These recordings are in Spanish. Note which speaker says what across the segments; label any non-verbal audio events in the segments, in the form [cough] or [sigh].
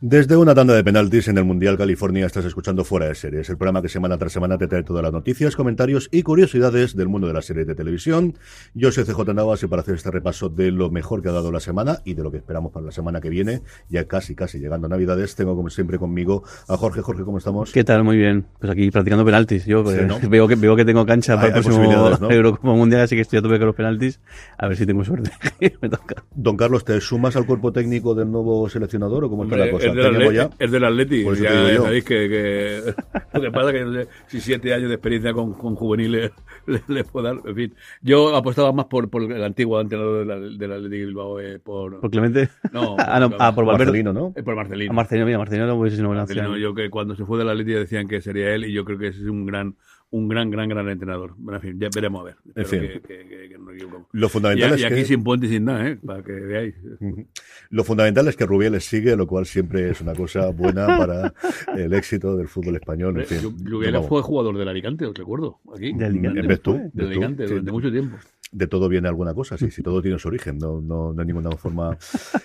Speaker 1: Desde una tanda de penaltis en el Mundial California estás escuchando Fuera de Series, el programa que semana tras semana te trae todas las noticias, comentarios y curiosidades del mundo de las series de televisión. Yo soy CJ Navas y para hacer este repaso de lo mejor que ha dado la semana y de lo que esperamos para la semana que viene, ya casi casi llegando a Navidades, tengo como siempre conmigo a Jorge. Jorge, ¿cómo estamos?
Speaker 2: ¿Qué tal? Muy bien. Pues aquí practicando penaltis. Yo pues, [laughs] veo, que, veo que tengo cancha para el próximo ¿no? Eurocopa Mundial, así que estoy a tope con los penaltis. A ver si tengo suerte. [laughs] Me toca.
Speaker 1: Don Carlos, ¿te sumas al cuerpo técnico del nuevo seleccionador o cómo está la cosa?
Speaker 3: Es del, ya? es del Atleti. Ya, sabéis que, que, [laughs] lo que pasa es que no sé si siete años de experiencia con, con juveniles [laughs] les, puedo dar. En fin, yo apostaba más por, por el antiguo entrenador del, del Atleti Bilbao. Eh, por,
Speaker 2: ¿Por Clemente?
Speaker 3: No, [laughs]
Speaker 2: ah, no ah, por
Speaker 1: Marcelino, ¿no?
Speaker 3: Eh, por Marcelino.
Speaker 2: A Marcelino, mira, Marcelino no hubiese sido
Speaker 3: Marcelino, Yo que cuando se fue del Atleti decían que sería él y yo creo que ese es un gran un gran, gran, gran entrenador. Bueno, en fin, ya veremos a ver.
Speaker 1: En fin. Que, que, que, no Lo fundamental
Speaker 3: y,
Speaker 1: es
Speaker 3: y aquí
Speaker 1: que...
Speaker 3: sin puente y sin nada, ¿eh? Para que veáis.
Speaker 1: Lo fundamental es que Rubiales sigue, lo cual siempre es una cosa buena [laughs] para el éxito del fútbol español. En fin,
Speaker 3: Rubiales fue jugador del Alicante, os recuerdo. Aquí.
Speaker 2: ¿De Alicante?
Speaker 1: ¿Ves tú?
Speaker 3: Del Alicante, durante mucho tiempo
Speaker 1: de todo viene alguna cosa, sí, si todo tiene su origen, no, no, no hay ninguna forma.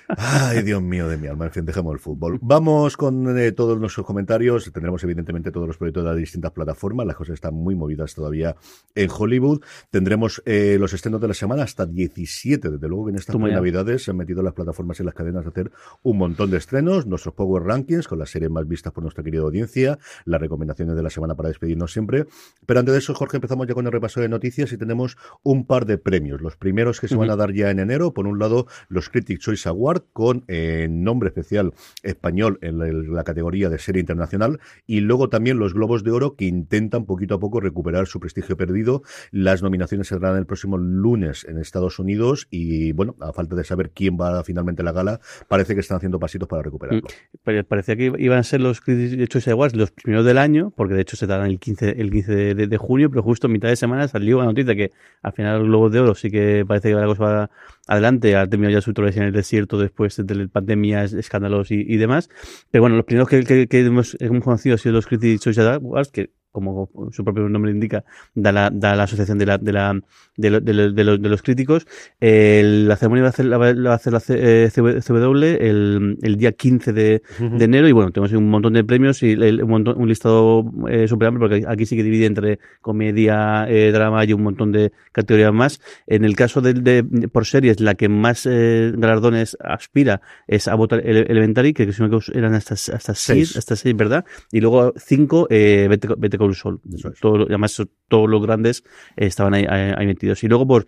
Speaker 1: Ay, Dios mío de mi alma, en fin, dejemos el fútbol. Vamos con eh, todos nuestros comentarios, tendremos evidentemente todos los proyectos de las distintas plataformas, las cosas están muy movidas todavía en Hollywood. Tendremos eh, los estrenos de la semana hasta 17, desde luego que en estas navidades se han metido las plataformas y las cadenas a hacer un montón de estrenos, nuestros Power Rankings con las series más vistas por nuestra querida audiencia, las recomendaciones de la semana para despedirnos siempre. Pero antes de eso, Jorge, empezamos ya con el repaso de noticias y tenemos un par de premios. Los primeros que se van a dar ya en enero, por un lado, los Critic Choice Award con eh, nombre especial español en la, categoría de serie internacional y luego también los Globos de Oro que intentan poquito a poco recuperar su prestigio perdido. Las nominaciones se darán el próximo lunes en Estados Unidos y bueno, a falta de saber quién va a finalmente a la gala, parece que están haciendo pasitos para recuperarlo.
Speaker 2: Mm, parecía que iban a ser los Critics Choice Awards los primeros del año, porque de hecho se darán el 15, el 15 de, de, junio, pero justo en mitad de semana salió la noticia que al final los Globos de Oro sí que parece que la cosa va adelante, ha terminado ya su travesía en el desierto después de la pandemia, escándalos y, demás. Pero bueno, los primeros que, hemos, hemos, conocido han sido los Critics Choice Awards, que como su propio nombre indica, da la, da la asociación de, la, de, la, de, de, los, de los críticos. la ceremonia va a hacer la, va a hacer la CW el, el día 15 de, de, enero y bueno, tenemos un montón de premios y un, montón, un listado eh, super amplio porque aquí sí que divide entre comedia, eh, drama y un montón de categorías más. En el caso de, de por series, la que más eh, galardones aspira es a votar Elementary, que, que eran hasta, hasta seis, hasta seis, ¿verdad? Y luego cinco, eh, vete, vete el Sol. Todo, además, todos los grandes estaban ahí, ahí, metidos. Y luego, por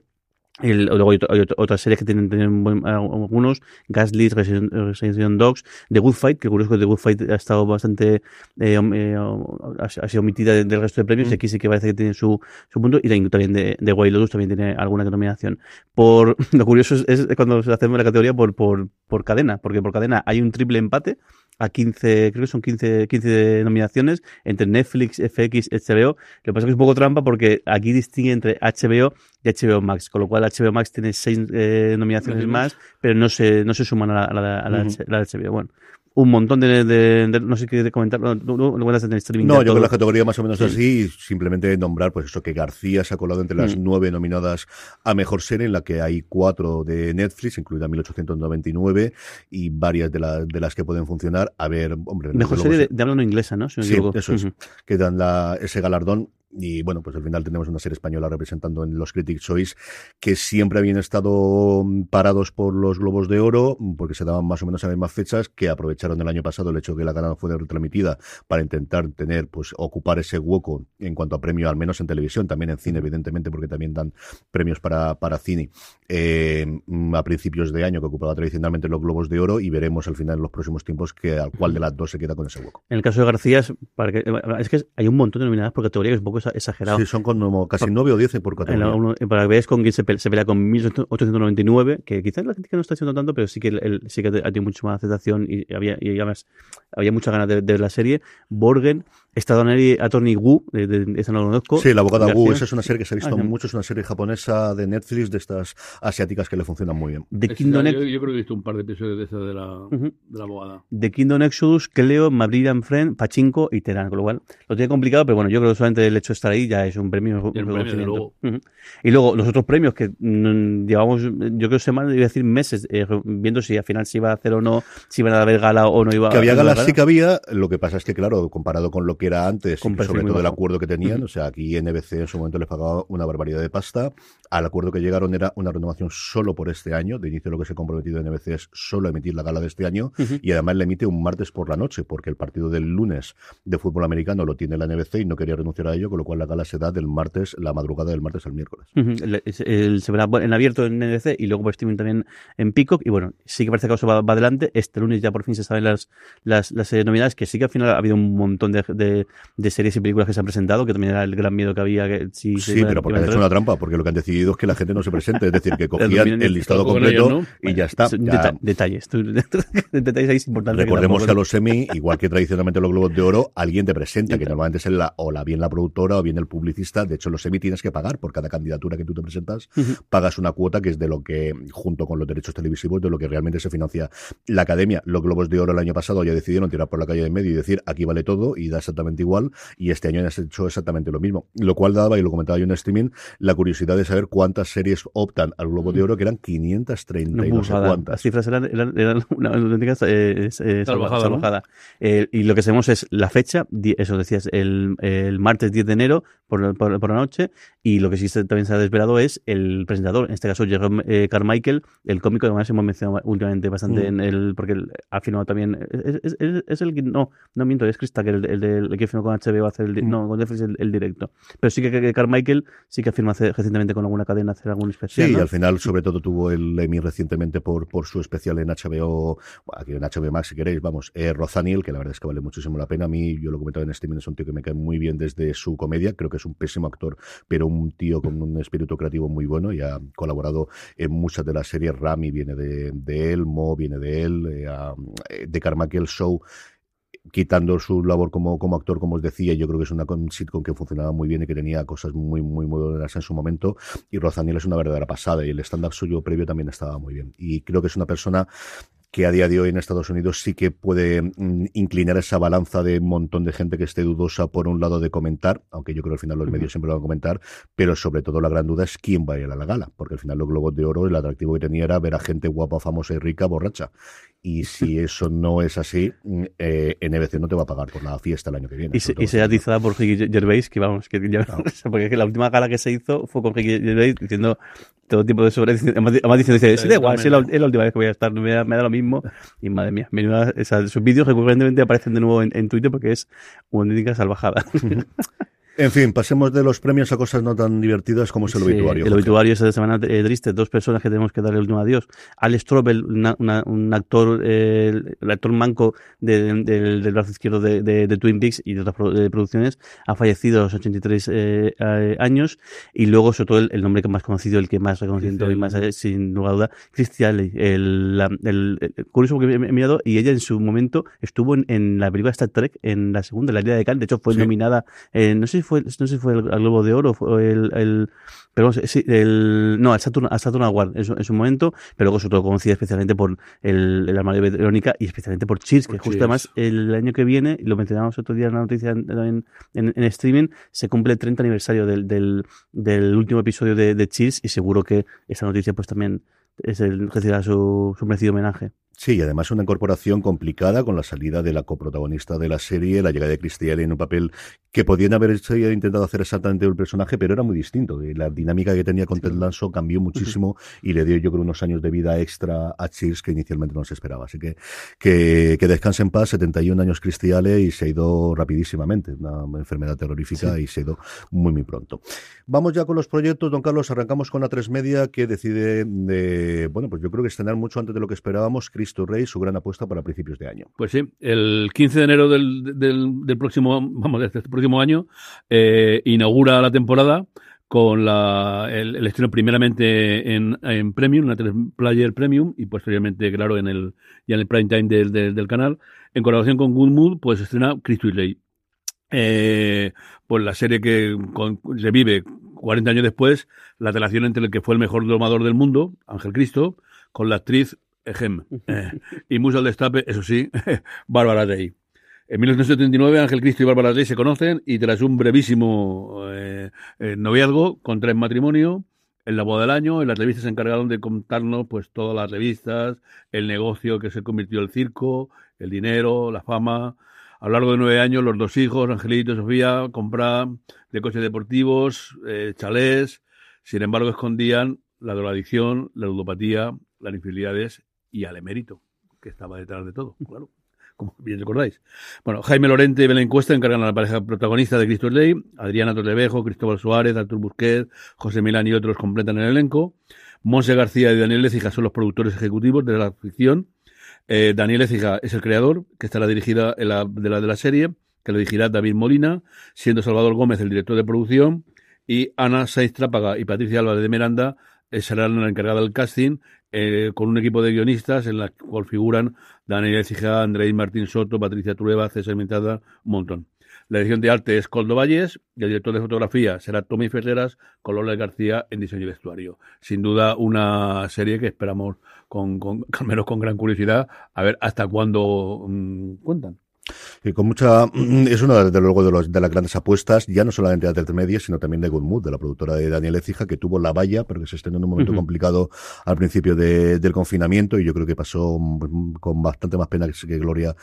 Speaker 2: el, luego hay, otras series que tienen, tienen algunos, Gaslit, Resident Dogs, The Good Fight, que curioso que The Good Fight ha estado bastante, eh, eh, ha, sido omitida del resto de premios, y mm. aquí sí que parece que tiene su, su punto, y también de, de Wild Lotus también tiene alguna denominación. Por, [laughs] lo curioso es, es cuando se hace la categoría por, por, por cadena, porque por cadena hay un triple empate, a 15, creo que son 15, 15 nominaciones entre Netflix, FX, HBO. Lo que pasa es que es un poco trampa porque aquí distingue entre HBO y HBO Max, con lo cual HBO Max tiene seis eh, nominaciones más, pero no se, no se suman a la, a la, HBO. Bueno, un montón de, no sé qué comentar, no, no, no,
Speaker 1: streaming. No, yo creo que la categoría más o menos así, simplemente nombrar pues eso que García se ha colado entre las mm. nueve nominadas a mejor serie, en la que hay cuatro de Netflix, incluida 1899, y varias de, las de las que pueden funcionar. A ver, hombre.
Speaker 2: Mejor serie de, de, inglesa, ¿no?
Speaker 1: sí, eso es. Que dan la, ese galardón y bueno, pues al final tenemos una serie española representando en los Critics Choice que siempre habían estado parados por los Globos de Oro, porque se daban más o menos a las mismas fechas, que aprovecharon el año pasado el hecho de que la gala fue retransmitida para intentar tener, pues ocupar ese hueco en cuanto a premio, al menos en televisión, también en cine, evidentemente, porque también dan premios para, para cine. Eh, a principios de año que ocupaba tradicionalmente los Globos de Oro y veremos al final en los próximos tiempos que al cual de las dos se queda con ese hueco.
Speaker 2: En el caso de García, para que, es que hay un montón de nominadas por categoría que es un poco exagerado.
Speaker 1: Sí, son como casi nueve o diez por categoría.
Speaker 2: para que veáis con quién se, pelea, con 1899, que quizás la crítica no está haciendo tanto, pero sí que, el, sí que ha tenido mucho más aceptación y había, y además había muchas ganas de, de ver la serie. Borgen Estadoneri Attorney Wu, de, de, esa no lo conozco.
Speaker 1: Sí, la abogada Wu, esa es una serie que se ha visto ah, mucho, es una serie japonesa de Netflix, de estas asiáticas que le funcionan muy bien.
Speaker 3: De Kingdom yo, yo, creo que he visto un par de episodios de esa de la, de la abogada.
Speaker 2: De Kingdom Exodus, Cleo, Madrid Friend, Pachinko y Terán, con lo cual lo tiene complicado, pero bueno, yo creo que solamente el hecho de estar ahí ya es un premio.
Speaker 3: Y, un premio luego.
Speaker 2: y luego los otros premios que mm, llevamos, yo creo semanas, iba a decir meses, eh, viendo si al final se iba a hacer o no, si iban a haber gala o no iba
Speaker 1: Que había galas sí que había, lo que pasa es que claro, comparado con lo que era antes, sobre todo el acuerdo que tenían. O sea, aquí NBC en su momento les pagaba una barbaridad de pasta. Al acuerdo que llegaron era una renovación solo por este año. De inicio lo que se ha comprometido NBC es solo emitir la gala de este año y además le emite un martes por la noche porque el partido del lunes de fútbol americano lo tiene la NBC y no quería renunciar a ello, con lo cual la gala se da del martes, la madrugada del martes al miércoles.
Speaker 2: se verá en abierto en NBC y luego por streaming también en Peacock y bueno, sí que parece que eso va, adelante. Este lunes ya por fin se saben las, las, las novedades, que sí que al final ha habido un montón de, de, de series y películas que se han presentado, que también era el gran miedo que había. Que
Speaker 1: sí, pero porque han hecho una trampa, porque lo que han decidido es que la gente no se presente, es decir, que [laughs] cogían el listado completo y ya está.
Speaker 2: detalles, [laughs] detalles ahí importantes.
Speaker 1: Recordemos que, a los semi, [laughs] igual que tradicionalmente los Globos de Oro, alguien te presenta, que normalmente es la, o la, bien la productora o bien el publicista. De hecho, los semi tienes que pagar por cada candidatura que tú te presentas, pagas una cuota que es de lo que, junto con los derechos televisivos, de lo que realmente se financia la academia. Los Globos de Oro el año pasado ya decidieron tirar por la calle de medio y decir aquí vale todo y da exactamente igual. Y este año has hecho exactamente lo mismo. Lo cual daba, y lo comentaba yo en streaming, la curiosidad de saber cuántas series optan al Globo de Oro, que eran 530 y no sé cuántas.
Speaker 2: Las cifras eran, eran, [laughs] una auténtica eh, eh, salvajada. Eh, y lo que sabemos es la fecha, eso decías, el, el martes 10 de enero por, por, la noche, y lo que sí también se ha desvelado es el presentador, en este caso Jerome Carmichael, el cómico que además hemos mencionado últimamente bastante mm. en el, porque ha firmado también, es, es, el que, no, no miento, es Krista, que el, el, el, que firmó con HBO hacer el, mm. no, con Netflix el, directo. Pero sí que, que Carmichael sí que firma recientemente con alguna cadena hacer algún especial.
Speaker 1: Sí, y al final, sobre todo, tuvo el Emmy recientemente por, por su especial en HBO, aquí en HBO Max, si queréis, vamos, eh, Rozaniel, que la verdad es que vale muchísimo la pena. A mí, yo lo he comentado en streaming, es un tío que me cae muy bien desde su comedia. Creo que es un pésimo actor, pero un tío con un espíritu creativo muy bueno y ha colaborado en muchas de las series. Rami viene de, de él, Mo viene de él, eh, eh de Carmichael Show quitando su labor como, como actor, como os decía, yo creo que es una sitcom que funcionaba muy bien y que tenía cosas muy, muy, muy buenas en su momento. Y Rozaniel es una verdadera pasada y el stand-up suyo previo también estaba muy bien. Y creo que es una persona que a día de hoy en Estados Unidos sí que puede mm, inclinar esa balanza de un montón de gente que esté dudosa por un lado de comentar, aunque yo creo que al final los medios siempre lo van a comentar, pero sobre todo la gran duda es quién va a ir a la gala, porque al final los Globos de Oro, el atractivo que tenía era ver a gente guapa, famosa y rica, borracha. Y si [laughs] eso no es así, mm, eh, NBC no te va a pagar por la fiesta el año que viene.
Speaker 2: Y, se, y atizada por Ricky Gervais, que vamos, que ya, [laughs] porque la última gala que se hizo fue con Ricky Gervais diciendo todo tipo de sobre además diciendo dice sí, da igual es la, última vez que voy a estar me da, me da lo mismo y madre mía menuda, o sea, sus vídeos recurrentemente aparecen de nuevo en, en Twitter porque es una auténtica salvajada [laughs]
Speaker 1: En fin, pasemos de los premios a cosas no tan divertidas como es el obituario.
Speaker 2: El obituario es de semana eh, triste. Dos personas que tenemos que dar el último adiós. Al Strobel, un actor, eh, el actor manco del brazo izquierdo de, Twin Peaks y de otras producciones, ha fallecido a los 83 eh, años. Y luego, sobre todo, el, nombre que más conocido, el que más reconocido y más, sin lugar a duda, Christian El, el, curioso porque he mirado, y ella en su momento estuvo en, la película Star Trek, en la segunda, la Liga de Khan. De hecho, fue nominada, no sé fue, no sé si fue el, Globo de Oro o el, el pero sí, el, no, al Saturn, al Saturn Award en su, en su, momento, pero luego sobre todo conocida especialmente por el, el armario de Verónica y especialmente por Cheers, que justo además el año que viene, lo mencionamos otro día en la noticia en, en, en streaming, se cumple el 30 aniversario del, del, del último episodio de, de Cheers y seguro que esa noticia pues también es el recibirá su, su merecido homenaje.
Speaker 1: Sí, y además una incorporación complicada con la salida de la coprotagonista de la serie, la llegada de Cristian en un papel que podían haber intentado hacer exactamente el personaje, pero era muy distinto. Y la dinámica que tenía con Ted Lasso cambió muchísimo y le dio yo creo unos años de vida extra a Cheers que inicialmente no se esperaba. Así que que, que descanse en paz, 71 años Cristiale y se ha ido rapidísimamente, una enfermedad terrorífica y se ha ido muy muy pronto. Vamos ya con los proyectos, don Carlos, arrancamos con la 3 Media que decide, de, bueno, pues yo creo que estrenar mucho antes de lo que esperábamos, Cristo Rey, su gran apuesta para principios de año.
Speaker 3: Pues sí, el 15 de enero del, del, próximo, vamos, de este próximo año, eh, inaugura la temporada con la, el, estreno primeramente en, en Premium, una Player Premium, y posteriormente, claro, en el, ya en el prime time del, del, canal. En colaboración con Good Mood, pues estrena Cristo y Ley. Eh, pues la serie que revive 40 años después la relación entre el que fue el mejor domador del mundo, Ángel Cristo, con la actriz Ejem. Eh, y mucho al destape, eso sí, [laughs] Bárbara Rey. En 1979 Ángel Cristo y Bárbara Rey se conocen y tras un brevísimo eh, eh, noviazgo contraen matrimonio. En la boda del año, en las revistas se encargaron de contarnos pues todas las revistas, el negocio que se convirtió el circo, el dinero, la fama. A lo largo de nueve años, los dos hijos, Angelito y Sofía, compraban de coches deportivos, eh, chalés. Sin embargo, escondían la drogadicción, la ludopatía, las infidelidades y al emérito, que estaba detrás de todo, claro como bien recordáis. Bueno, Jaime Lorente y Belén Cuesta encargan a la pareja protagonista de Cristo Ley, Adriana Torrevejo, Cristóbal Suárez, Artur Busquet, José Milán y otros completan el elenco. Monse García y Daniel Lecija son los productores ejecutivos de la ficción. Eh, Daniel Lecija es el creador, que estará dirigida de, la, de la serie, que lo dirigirá David Molina, siendo Salvador Gómez el director de producción, y Ana Saiz Trápaga y Patricia Álvarez de Miranda eh, serán la encargada del casting eh, con un equipo de guionistas en la cual figuran Daniel Ecija, Andrés Martín Soto, Patricia Trueba, César Mentada, montón. La edición de arte es Coldo Valles y el director de fotografía será Tommy Ferreras con Lola García en diseño y vestuario. Sin duda una serie que esperamos con, con [laughs] menos con gran curiosidad a ver hasta cuándo mm, cuentan.
Speaker 1: Y con mucha, [clears throat] es una desde luego de, los, de las grandes apuestas, ya no solamente de Media, sino también de Good Mood, de la productora de Daniel Ecija, que tuvo la valla, pero que se estrenó en un momento complicado al principio de, del confinamiento, y yo creo que pasó mm, con bastante más pena que gloria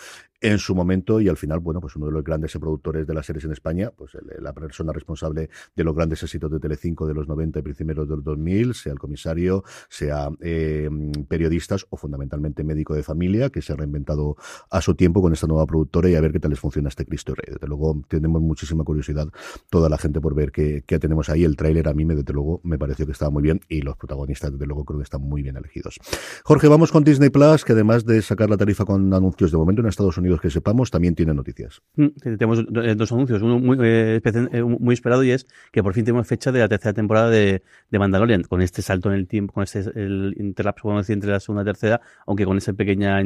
Speaker 1: en su momento y al final, bueno, pues uno de los grandes productores de las series en España, pues la persona responsable de los grandes éxitos de Telecinco de los 90 y primeros del 2000, sea el comisario, sea eh, periodistas o fundamentalmente médico de familia, que se ha reinventado a su tiempo con esta nueva productora y a ver qué tal les funciona este Cristo Rey. Desde luego tenemos muchísima curiosidad toda la gente por ver qué, tenemos ahí. El tráiler a mí, me, desde luego, me pareció que estaba muy bien y los protagonistas, desde luego, creo que están muy bien elegidos. Jorge, vamos con Disney Plus, que además de sacar la tarifa con anuncios de momento en Estados Unidos que sepamos, también tiene noticias.
Speaker 2: Mm, tenemos eh, dos anuncios, uno muy, eh, eh, muy esperado y es que por fin tenemos fecha de la tercera temporada de, de Mandalorian, con este salto en el tiempo, con este el interlapso, podemos decir, entre la segunda y la tercera, aunque con esa pequeña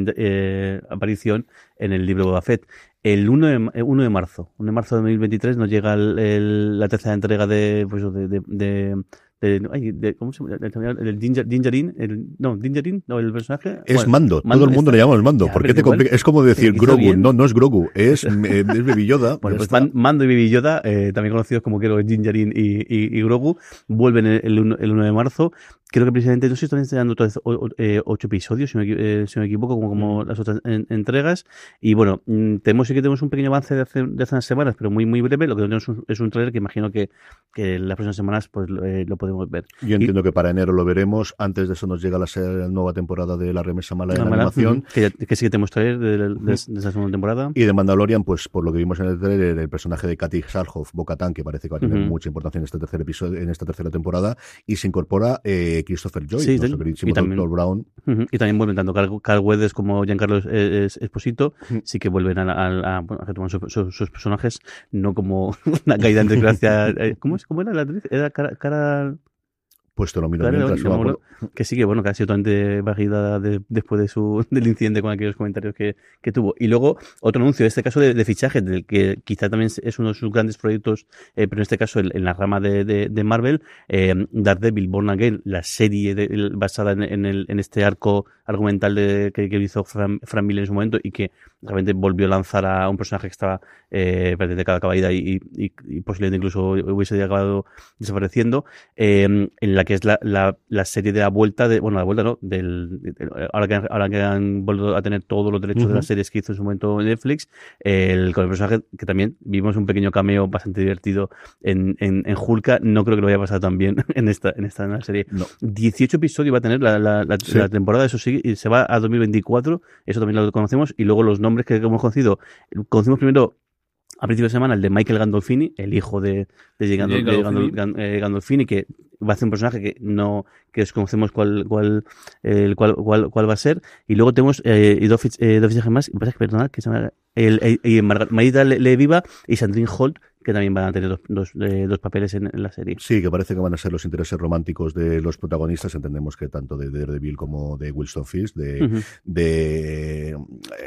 Speaker 2: aparición en el libro de Fett. El 1 de, 1 de marzo, 1 de marzo de 2023 nos llega la tercera entrega de, pues, de de, ¿cómo se llama? El, Dingerin, el, no, Dingerin, no, el personaje.
Speaker 1: Es Mando, todo el mundo le llamamos Mando. ¿Por qué te complica? Es como decir Grogu, no, no es Grogu, es, [laughs] eh, es Baby Yoda.
Speaker 2: bueno, pues Mando y Baby Yoda, eh, también conocidos como quiero Dingerin y, y, y, Grogu, vuelven el, el, el 1 de marzo creo que precisamente, no sé si están enseñando eh, ocho episodios, si me, eh, si me equivoco, como, como las otras entregas. Y bueno, mm, tenemos sí que tenemos un pequeño avance de hace, de hace unas semanas, pero muy muy breve. Lo que tenemos es un trailer que imagino que, que las próximas semanas pues eh, lo podemos ver.
Speaker 1: Yo entiendo que para enero lo veremos. Antes de eso nos llega la, nueva temporada de la remesa mala de la, animación.
Speaker 2: Que, que, sí que tenemos trailer de, esa segunda temporada.
Speaker 1: Y de Mandalorian, pues por lo que vimos en el trailer, el personaje de Katy Sarhoff, Bocatán, que parece que va a tener mucha importancia en este tercer episodio, en esta tercera temporada, y se incorpora Christopher Joy, y también, Brown.
Speaker 2: y también vuelven tanto Carl, Carl Weathers como Giancarlo Esposito, sí que vuelven a, a, retomar sus personajes, no como [laughs] una caída en desgracia. Eh, ¿Cómo, es, ¿Cómo era la actriz? Era cara, cara
Speaker 1: pues te lo miro mientras
Speaker 2: Que sí, que bueno, que ha sido totalmente bajida después de su, [laughs] del incidente con aquellos comentarios que, que tuvo. Y luego, otro anuncio, en este caso de, fichaje, del que quizá también es uno de sus grandes proyectos, eh, pero en este caso en, la rama de, de, Marvel, eh, Daredevil Born Again, la serie basada en, el, en este arco argumental de, que, hizo Fran, Miller en su momento y que realmente volvió a lanzar a un personaje que estaba eh, de cada caballida y, y, y, posiblemente incluso hubiese acabado desapareciendo, eh, en la que es la, la, la, serie de la vuelta, de, bueno, la vuelta no, del, ahora, que, ahora que han vuelto a tener todos los derechos de las series que hizo en su momento Netflix, el, con el personaje que también vimos un pequeño cameo bastante divertido en, en, en Hulka, no creo que lo vaya a pasar tan bien [laughs] en esta, en esta serie. No. 18 episodios va a tener la, la, la, la temporada, eso sí, y se va a 2024, eso también lo conocemos, y luego los nombres que hemos conocido, conocimos primero a principio de semana el de Michael Gandolfini, el hijo de, de, Gandol, de Gandolfini. Eh, Gandolfini, que va a ser un personaje que no que desconocemos cuál cuál, eh, cuál, cuál, cuál va a ser y luego tenemos eh, y dos, eh, dos fichajes más pasa que perdonad que se llama el, el, el, Margarita Leviva y Sandrine Holt que también van a tener dos, dos, eh, dos papeles en, en, la serie.
Speaker 1: Sí, que parece que van a ser los intereses románticos de los protagonistas. Entendemos que tanto de Daredevil como de Wilson Fisk, de, uh -huh. de,
Speaker 2: eh,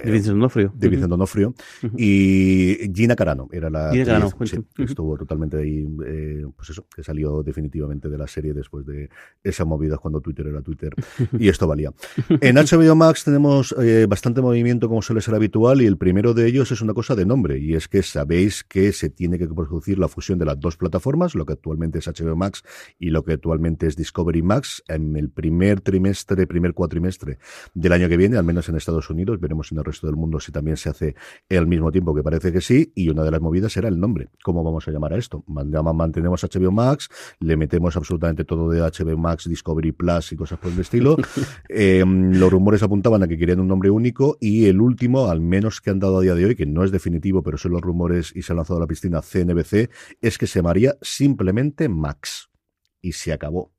Speaker 2: de Vincent D'Onofrio.
Speaker 1: De Vincent D'Onofrio. Uh -huh. Y Gina Carano era la
Speaker 2: Gina Carano,
Speaker 1: sí, -huh. estuvo totalmente ahí, eh, pues eso, que salió definitivamente de la serie después de esa movida cuando Twitter era Twitter [laughs] y esto valía. En HBO Max tenemos eh, bastante movimiento como suele ser habitual y el primero de ellos es una cosa de nombre y es que sabéis que se tiene que producir la fusión de las dos plataformas, lo que actualmente es HBO Max y lo que actualmente es Discovery Max, en el primer trimestre, primer cuatrimestre del año que viene, al menos en Estados Unidos, veremos en el resto del mundo si también se hace al mismo tiempo, que parece que sí, y una de las movidas será el nombre. ¿Cómo vamos a llamar a esto? Mantenemos HBO Max, le metemos absolutamente todo de HBO Max, Discovery Plus y cosas por el estilo. [laughs] eh, los rumores apuntaban a que querían un nombre único y el último, al menos que han dado a día de hoy, que no es definitivo, pero son los rumores y se han lanzado a la piscina, CNBC, es que se llamaría simplemente Max. Y se acabó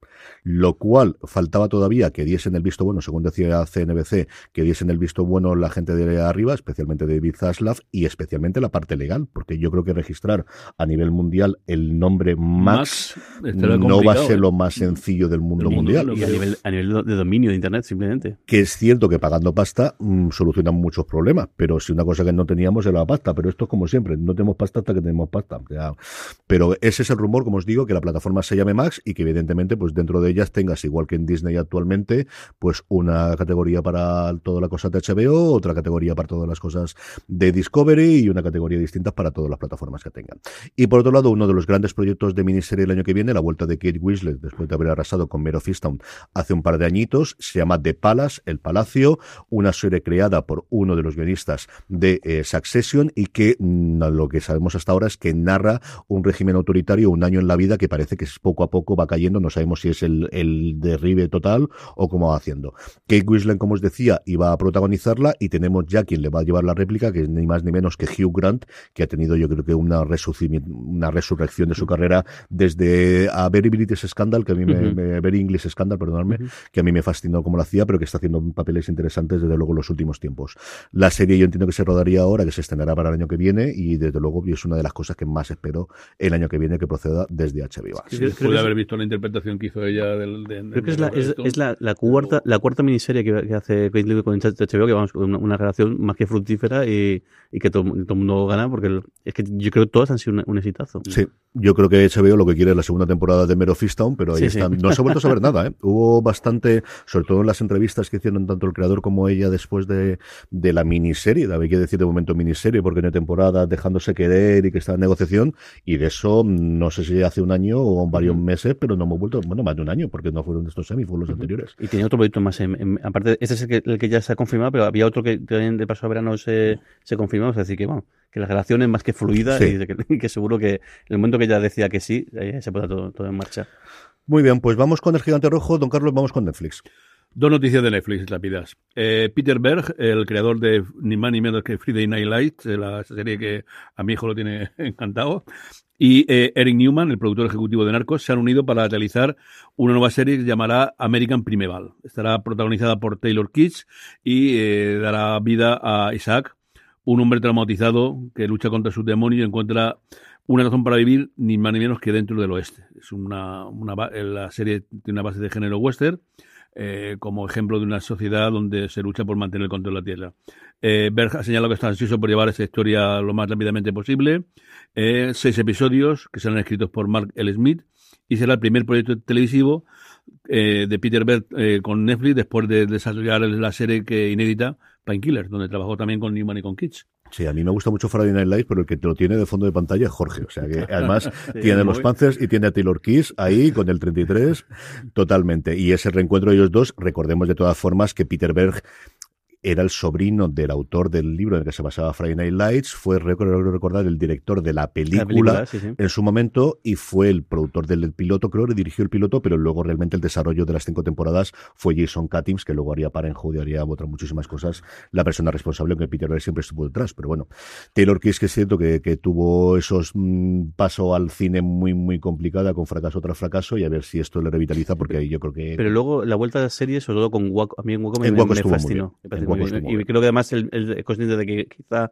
Speaker 1: lo cual faltaba todavía que diesen el visto bueno, según decía CNBC, que diesen el visto bueno la gente de arriba, especialmente David Zaslav y especialmente la parte legal, porque yo creo que registrar a nivel mundial el nombre Max, Max no va a ser lo más sencillo del mundo mundial.
Speaker 2: Y a nivel, a nivel, de dominio de Internet, simplemente.
Speaker 1: Que es cierto que pagando pasta mmm, solucionan muchos problemas, pero si una cosa que no teníamos era la pasta, pero esto es como siempre, no tenemos pasta hasta que tenemos pasta. Sea, pero ese es el rumor, como os digo, que la plataforma se llame Max y que evidentemente pues dentro de ellas tengas, igual que en Disney actualmente, pues una categoría para toda la cosa de HBO, otra categoría para todas las cosas de Discovery y una categoría distinta para todas las plataformas que tengan. Y por otro lado, uno de los grandes proyectos de miniserie el año que viene, la vuelta de Kate Winslet, después de haber arrasado con Mero Fistown hace un par de añitos, se llama The Palace, El Palacio, una serie creada por uno de los guionistas de eh, Succession y que mmm, lo que sabemos hasta ahora es que narra un régimen autoritario, un año en la vida que parece que poco a poco va cayendo, no sabemos si es el, el derribe total o cómo va haciendo. Kate Winslet, como os decía, iba a protagonizarla y tenemos ya quien le va a llevar la réplica, que es ni más ni menos que Hugh Grant, que ha tenido yo creo que una, una resurrección de su carrera desde a Very British Scandal, que a mí me, uh -huh. me Very English Scandal, perdonadme, uh -huh. que a mí me fascinó como lo hacía, pero que está haciendo papeles interesantes desde luego en los últimos tiempos. La serie yo entiendo que se rodaría ahora, que se estrenará para el año que viene y desde luego es una de las cosas que más espero el año que viene que proceda desde HBO.
Speaker 3: Sí, sí, puede haber visto la interpretación que hizo ella del, de,
Speaker 2: Creo que es la, es, es la, la, cuarta, la cuarta miniserie que, que hace Kate con HBO, que vamos, una, una relación más que fructífera y, y que todo, todo, el mundo gana, porque es que yo creo que todas han sido un, un exitazo.
Speaker 1: Sí, yo creo que HBO lo que quiere es la segunda temporada de Mero Fistown, pero ahí sí, están. Sí. No se ha vuelto a saber nada, ¿eh? [laughs] Hubo bastante, sobre todo en las entrevistas que hicieron tanto el creador como ella después de, de la miniserie, había que decir de momento miniserie, porque no hay temporada dejándose querer y que está en negociación, y de eso no sé si hace un año o varios meses, pero no hemos vuelto, bueno, más de un año, porque no fueron estos semi, fueron los uh -huh. anteriores.
Speaker 2: Y tenía otro proyecto más, en, en, aparte, este es el que, el que, ya se ha confirmado, pero había otro que también de paso a verano se, se confirmó, es decir, que bueno, que la relación es más que fluida sí. y, que, [laughs] y, que, seguro que el momento que ella decía que sí, eh, se puede todo, todo en marcha.
Speaker 1: Muy bien, pues vamos con el gigante rojo. Don Carlos, vamos con Netflix.
Speaker 3: Dos noticias de Netflix rápidas. Eh, Peter Berg, el creador de ni más ni menos que Friday Night Lights, la serie que a mi hijo lo tiene [laughs] encantado, y eh, Eric Newman, el productor ejecutivo de Narcos, se han unido para realizar una nueva serie que se llamará American Primeval. Estará protagonizada por Taylor Kitsch y eh, dará vida a Isaac, un hombre traumatizado que lucha contra sus demonios y encuentra una razón para vivir ni más ni menos que dentro del oeste. Es una, una la serie tiene una base de género western eh, como ejemplo de una sociedad donde se lucha por mantener el control de la tierra. Eh, Berg ha señalado que está ansioso por llevar esa historia lo más rápidamente posible. Eh, seis episodios que serán escritos por Mark L. Smith y será el primer proyecto televisivo eh, de Peter Berg eh, con Netflix después de desarrollar la serie que inédita Painkiller, donde trabajó también con Newman y con Kitsch.
Speaker 1: Sí, a mí me gusta mucho Friday Night Lights, pero el que te lo tiene de fondo de pantalla es Jorge. O sea que además [laughs] tiene los Panthers y tiene a Taylor Kiss ahí con el 33 [laughs] totalmente. Y ese reencuentro de ellos dos, recordemos de todas formas que Peter Berg era el sobrino del autor del libro en el que se basaba Friday Night Lights, fue, recordar, el director de la película, en su momento y fue el productor del piloto, creo que dirigió el piloto, pero luego realmente el desarrollo de las cinco temporadas fue Jason Katims, que luego haría Parenthood y haría otras muchísimas cosas, la persona responsable, que Peter Berg siempre estuvo detrás. Pero bueno, Taylor Kiss, que es cierto que, tuvo esos mm, paso al cine muy, muy complicada, con fracaso tras fracaso, y a ver si esto le revitaliza, porque ahí yo creo que...
Speaker 2: Pero luego la vuelta a la serie, sobre todo con Waco, a mí en Waco me, fascinó. Y creo que además el, el, consciente de que quizá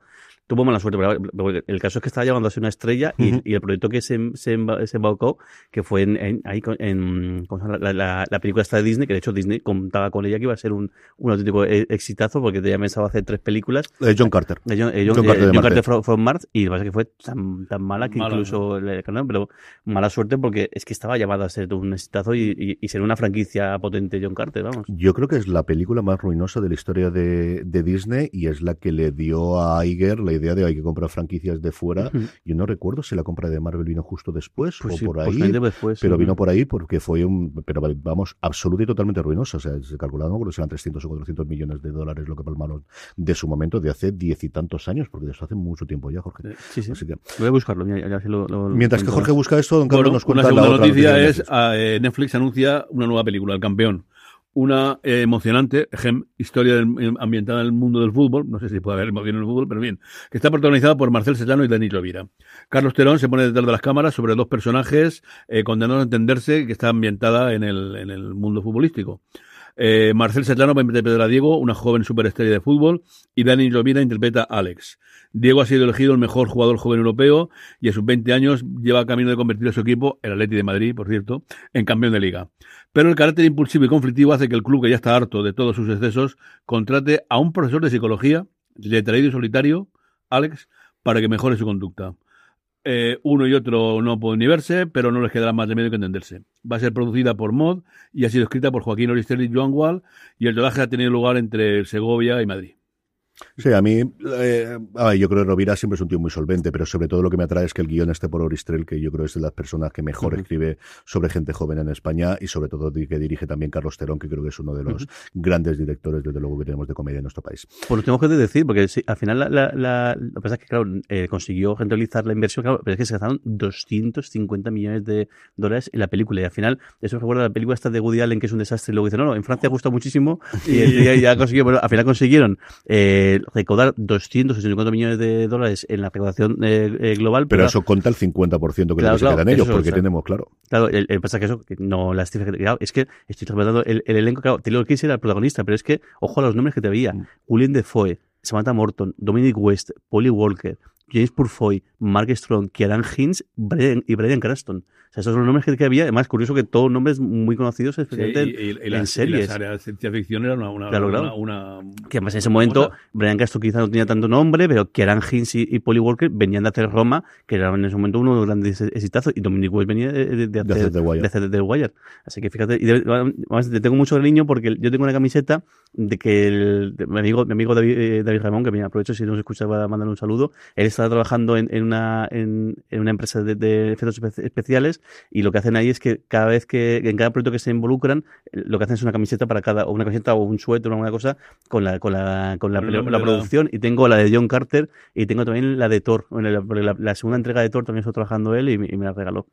Speaker 2: tuvo mala suerte. Pero el caso es que estaba llevándose una estrella y, el proyecto que se, se, se embaucó, que fue en, ahí en, la, la, película esta de Disney, que de hecho Disney contaba con ella que iba a ser un, un auténtico e, exitazo porque tenía pensado hacer tres películas.
Speaker 1: De John Carter.
Speaker 2: De John, eh, John, Carter, John Carter from, Mars y lo que pasa es que fue tan, tan mala que incluso le pero mala suerte porque es que estaba llamada a ser un exitazo y, y, ser una franquicia potente John Carter, vamos.
Speaker 1: Yo creo que es la película más ruinosa de la historia de, de Disney y es la que le dio a Iger la idea de hay que comprar franquicias de fuera. Yo no recuerdo si la compra de Marvel vino justo después pues o por ahí, pero vino por ahí porque fue un, pero vamos, absoluto y totalmente ruinoso. O sea, se calculaba, no que serán 300 o 400 millones de dólares lo que palmaron de su momento, de hace diez y tantos años, porque de eso hace mucho tiempo ya, Jorge.
Speaker 2: Sí, sí. Voy a buscarlo.
Speaker 1: Mientras que Jorge busca esto, don Carlos nos cuenta
Speaker 3: la segunda noticia, es eh, Netflix anuncia una nueva película, El Campeón una eh, emocionante historia eh, ambientada en el mundo del fútbol, no sé si puede haber emoción en el fútbol, pero bien, que está protagonizada por Marcel Sellano y Denis Rovira. Carlos Terón se pone detrás de las cámaras sobre dos personajes eh, condenados a entenderse que está ambientada en el, en el mundo futbolístico. Marcel Serrano va a interpretar a Diego, una joven superestrella de fútbol, y Dani Rovira interpreta a Alex. Diego ha sido elegido el mejor jugador joven europeo y a sus 20 años lleva camino de convertir a su equipo, el Atleti de Madrid, por cierto, en campeón de liga. Pero el carácter impulsivo y conflictivo hace que el club, que ya está harto de todos sus excesos, contrate a un profesor de psicología, letrado y solitario, Alex, para que mejore su conducta. Eh, uno y otro no pueden ni verse, pero no les quedará más de medio que entenderse. Va a ser producida por Mod y ha sido escrita por Joaquín Orister y Joan Wall, y el rodaje ha tenido lugar entre Segovia y Madrid.
Speaker 1: Sí, a mí, eh, yo creo que Rovira siempre es un tío muy solvente, pero sobre todo lo que me atrae es que el guion esté por Oristrel, que yo creo es de las personas que mejor escribe sobre gente joven en España y sobre todo que dirige también Carlos Terón, que creo que es uno de los grandes directores, desde luego, que tenemos de comedia en nuestro país.
Speaker 2: Pues lo tengo que decir, porque al final la, la, lo que pasa es que, claro, eh, consiguió rentabilizar la inversión, claro, pero es que se gastaron 250 millones de dólares en la película y al final, eso recuerda la película esta de Woody Allen, que es un desastre, y luego dice, no, no, en Francia gusta muchísimo y, [laughs] ya, consiguió, pero al final consiguieron eh, recaudar 264 millones de dólares en la recaudación eh, eh, global.
Speaker 1: Pero, eso cuenta el 50% que claro, quedan ellos, porque tenemos, claro.
Speaker 2: Claro, el, pasa que eso, que no las cifras que es que estoy tratando el, el, elenco, claro, Taylor Kiss era el protagonista, pero es que, ojo a los nombres que te veía. Mm. Julian Defoe, Samantha Morton, Dominic West, Polly Walker, James Purfoy, Mark Strong, Kieran Hinz y Brian Cranston. O sea, esos son los nombres que, había. Además, curioso que todos nombres muy conocidos, especialmente en series. Y
Speaker 3: las áreas de ciencia ficción era una, una, una,
Speaker 2: Que además en ese momento, Brian Cranston quizá no tenía tanto nombre, pero Kieran Hinz y, y, Polly Walker venían de hacer Roma, que era en ese momento uno de los grandes exitazos, y Dominic West venía de, de, hacer, de hacer The Wire. Así que fíjate, y además te tengo mucho cariño porque yo tengo una camiseta de que el, mi amigo, mi amigo David, eh, David Ramón, que me aprovecho si nos escucha para mandar un saludo, él estaba trabajando en, en una, en, en, una empresa de, de efectos especiales y lo que hacen ahí es que cada vez que, en cada proyecto que se involucran, lo que hacen es una camiseta para cada, o una camiseta o un suéter o alguna cosa con la, con la, con la, la, producción. Y tengo la de John Carter y tengo también la de Thor. La, la, segunda entrega de Thor también estoy trabajando él y, y me la regaló.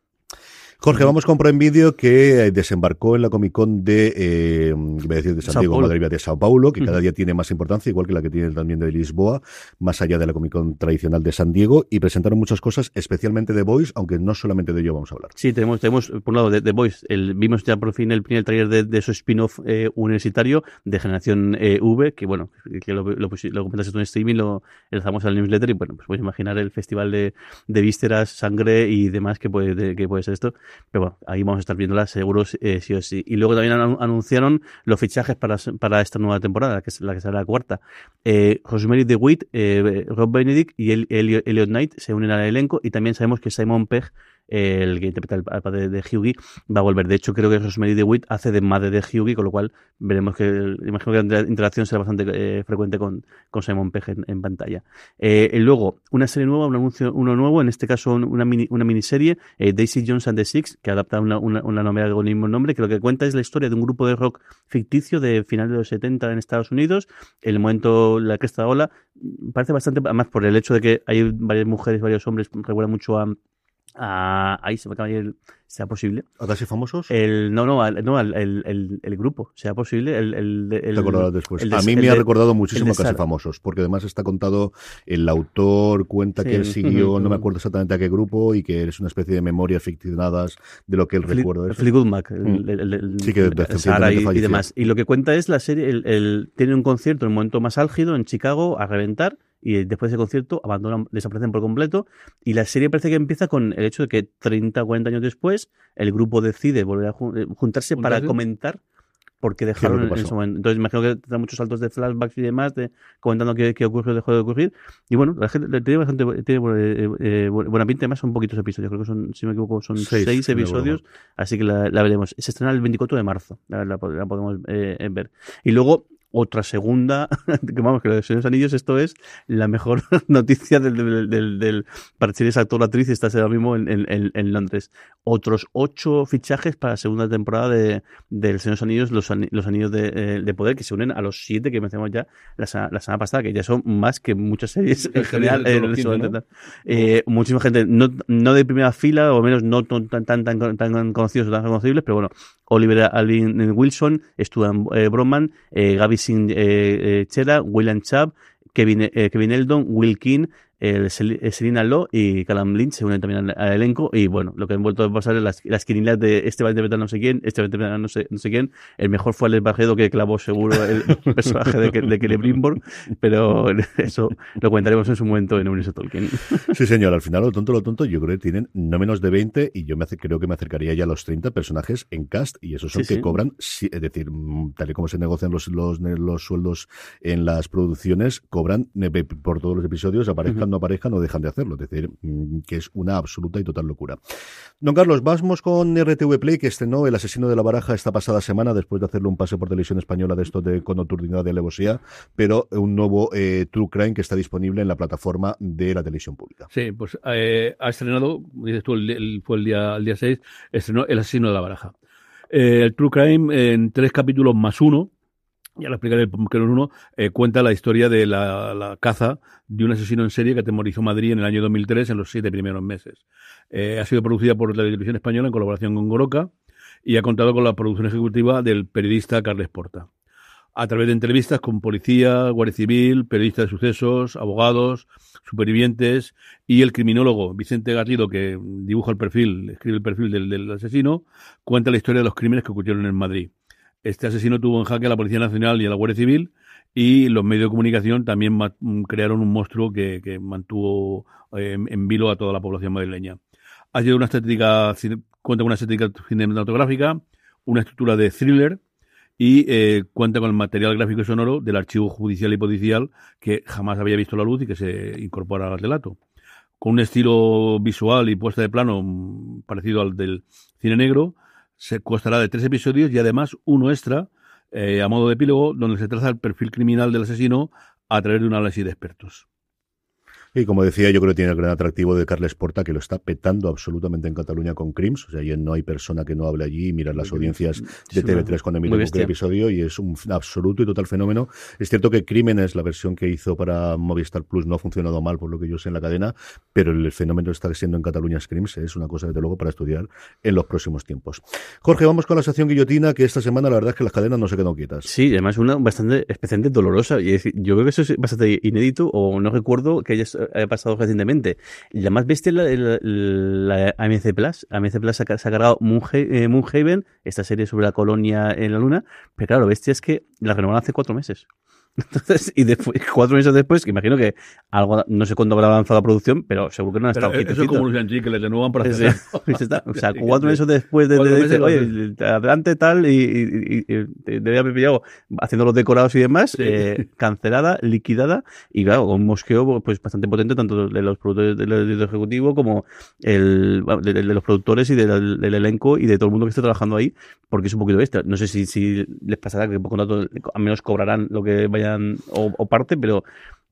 Speaker 1: Jorge, vamos con Prime Video que desembarcó en la Comic Con de, eh, a decir de Santiago, Madrid, de Sao Paulo, que cada día tiene más importancia, igual que la que tiene también de Lisboa, más allá de la Comic Con tradicional de San Diego, y presentaron muchas cosas, especialmente de Voice, aunque no solamente de ello vamos a hablar.
Speaker 2: Sí, tenemos, tenemos por un lado de The Voice, el, vimos ya por fin el primer trailer de, de su spin-off eh, universitario de Generación eh, V, que bueno, que lo, lo, lo comentaste tú en streaming, lo lanzamos al newsletter, y bueno, pues puedes imaginar el festival de, de vísceras, sangre y demás que puede, que puede ser esto. Pero bueno, ahí vamos a estar viéndola seguros eh, sí o sí. Y luego también anunciaron los fichajes para, para esta nueva temporada, que es la que será la cuarta. Eh, Rosemary DeWitt, eh, Rob Benedict y el, Elliot Knight se unen al elenco y también sabemos que Simon Pegg el que interpreta al padre de Hughie, va a volver. De hecho, creo que Rosemary DeWitt hace de madre de Hughie, con lo cual veremos que, imagino que la interacción será bastante eh, frecuente con, Simon Pegg en, pantalla. Eh, y luego, una serie nueva, un anuncio, uno nuevo, en este caso una, mini, una miniserie, eh, Daisy Jones and the Six, que adapta una, una, una novela con el mismo nombre, que lo que cuenta es la historia de un grupo de rock ficticio de finales de los 70 en Estados Unidos, el momento, la cresta de ola, parece bastante, además por el hecho de que hay varias mujeres, varios hombres, recuerda mucho a ahí se me acaba el, sea posible.
Speaker 1: ¿A casi famosos?
Speaker 2: El, no, no, no el, el, el, grupo, sea posible. El, el,
Speaker 1: Te después. a mí me ha recordado muchísimo a casi famosos, porque además está contado, el autor cuenta que él siguió, [laughs] no me acuerdo exactamente a qué grupo, y que es una especie de memorias ficcionadas de lo que él recuerda.
Speaker 2: Fleetwood Mac, el, sí, que y, y, demás. Y lo que cuenta es la serie, el, tiene un concierto en el momento más álgido en Chicago a reventar y después de ese concierto abandonan, desaparecen por completo y la serie parece que empieza con el hecho de que 30 o 40 años después el grupo decide volver a eh, juntarse para comentar porque dejaron en ese momento. Entonces, imagino que tendrá muchos saltos de flashbacks y demás, de, comentando qué, qué ocurrió, dejó de ocurrir. Y bueno, la gente tiene bastante tiene, eh, eh, buena pinta, además son poquitos episodios, creo que son, si me equivoco, son seis, episodios, así que la, veremos. Se estrena el 24 de marzo, la, podemos ver. Y luego, otra segunda, [laughs] que vamos, que lo de los Anillos, esto es la mejor [laughs] noticia del, del, del, del para si eres actor o actriz, estás ahora mismo en, en, en, Londres. Otros ocho fichajes para la segunda temporada de, del Señor Anillos, los, los Anillos de, eh, de, Poder, que se unen a los siete que mencionamos ya la, la, semana pasada, que ya son más que muchas series en general. Eh, muchísima gente, no, no de primera fila, o menos no tan, tan, tan, tan conocidos o tan reconocibles, pero bueno, Oliver Alvin Wilson, Stuart eh, Broman, eh, Gaby Sin eh, eh, William Chubb, Kevin, Kevin Eldon, Will King, el Selina Lo y Callum Lynch se unen también al, elenco y bueno, lo que han vuelto a pasar es las, las quinilas de este va a interpretar no sé quién, este va a interpretar no sé, no sé quién, el mejor fue el Bargedo que clavó seguro el [laughs] personaje de, de Kelly Brimbor, pero [laughs] eso lo comentaremos en su momento en Universo Tolkien.
Speaker 1: Sí señor, al final lo tonto, lo tonto, yo creo que tienen no menos de 20 y yo me hace, creo que me acercaría ya a los 30 personajes en cast y esos son que cobran, es decir, mm, tal y como se negocian los, los, los sueldos en las producciones, cobran por todos los episodios, aparezcan, no aparezcan, no dejan de hacerlo. Es decir, mm, que es una absoluta y total locura. Don Carlos, vamos con RTV Play, que estrenó El asesino de la baraja esta pasada semana, después de hacerle un pase por televisión española de esto de con nocturnidad de alevosía, pero un nuevo eh, True Crime que está disponible en la plataforma de la televisión pública.
Speaker 3: Sí, pues eh, ha estrenado, dices tú, el, fue el día, el día 6, estrenó El asesino de la baraja. Eh, el True Crime en tres capítulos más uno, ya lo explicaré que uno, eh, cuenta la historia de la, caza de un asesino en serie que atemorizó Madrid en el año 2003 en los siete primeros meses. Eh, ha sido producida por la televisión española en colaboración con Goroca y ha contado con la producción ejecutiva del periodista Carles Porta. A través de entrevistas con policía, guardia civil, periodistas de sucesos, abogados, supervivientes y el criminólogo Vicente Garrido, que dibuja el perfil, escribe el perfil del, del asesino, cuenta la historia de los crímenes que ocurrieron en Madrid. Este asesino tuvo en jaque a la Policía Nacional y a la Guardia Civil y los medios de comunicación también mm, crearon un monstruo que, mantuvo eh, en vilo a toda la población madrileña. Ha sido una estética, cuenta con una estética cinematográfica, una estructura de thriller y eh, cuenta con el material gráfico y sonoro del archivo judicial y policial que jamás había visto la luz y que se incorpora al relato. Con un estilo visual y puesta de plano mm, parecido al del cine negro, se costará de tres episodios y además uno extra eh, a modo de epílogo donde se traza el perfil criminal del asesino a través de un análisis de expertos.
Speaker 1: Y como decía, yo creo que tiene el gran atractivo de Carles Porta, que lo está petando absolutamente en Cataluña con Crims. O sea, no hay persona que no hable allí y mira las audiencias de TV3 cuando emite cualquier episodio y es un absoluto y total fenómeno. Es cierto que Crímenes, la versión que hizo para Movistar Plus, no ha funcionado mal por lo que yo sé en la cadena, pero el fenómeno está siendo en Cataluña Crims es una cosa, desde luego, para estudiar en los próximos tiempos. Jorge, vamos con la sección guillotina, que esta semana la verdad es que las cadenas no se quedan quietas.
Speaker 2: Sí, además una bastante, especialmente dolorosa. Y yo creo que eso es bastante inédito o no recuerdo que hayas ha pasado recientemente. La más bestia es la, la, AMC Plus. AMC Plus se ha, cargado eh, Moonhaven, esta serie sobre la colonia en la luna. Pero claro, lo bestia es que la renovaron hace cuatro meses. Entonces, y después, cuatro meses después, que imagino que algo, no sé cuándo habrá avanzado la producción, pero seguro que no ha estado
Speaker 3: Pero eso es como Lucian G, que le renuevan para
Speaker 2: Sí,
Speaker 3: hacer.
Speaker 2: está. O sea, [laughs] cuatro meses después de, de, de-
Speaker 3: meses,
Speaker 2: oye, adelante tal, y, y, y- haber pillado haciendo los decorados y demás,
Speaker 3: Sí.
Speaker 2: eh, [laughs] cancelada, liquidada, y claro, con un mosqueo pues bastante potente, tanto de los productores del, del ejecutivo como el, de, de los productores y del, del elenco y de todo el mundo que esté trabajando ahí, porque es un poquito bestia. No sé si, si les pasará que por contrato al menos cobrarán lo que vayan o, o parte, pero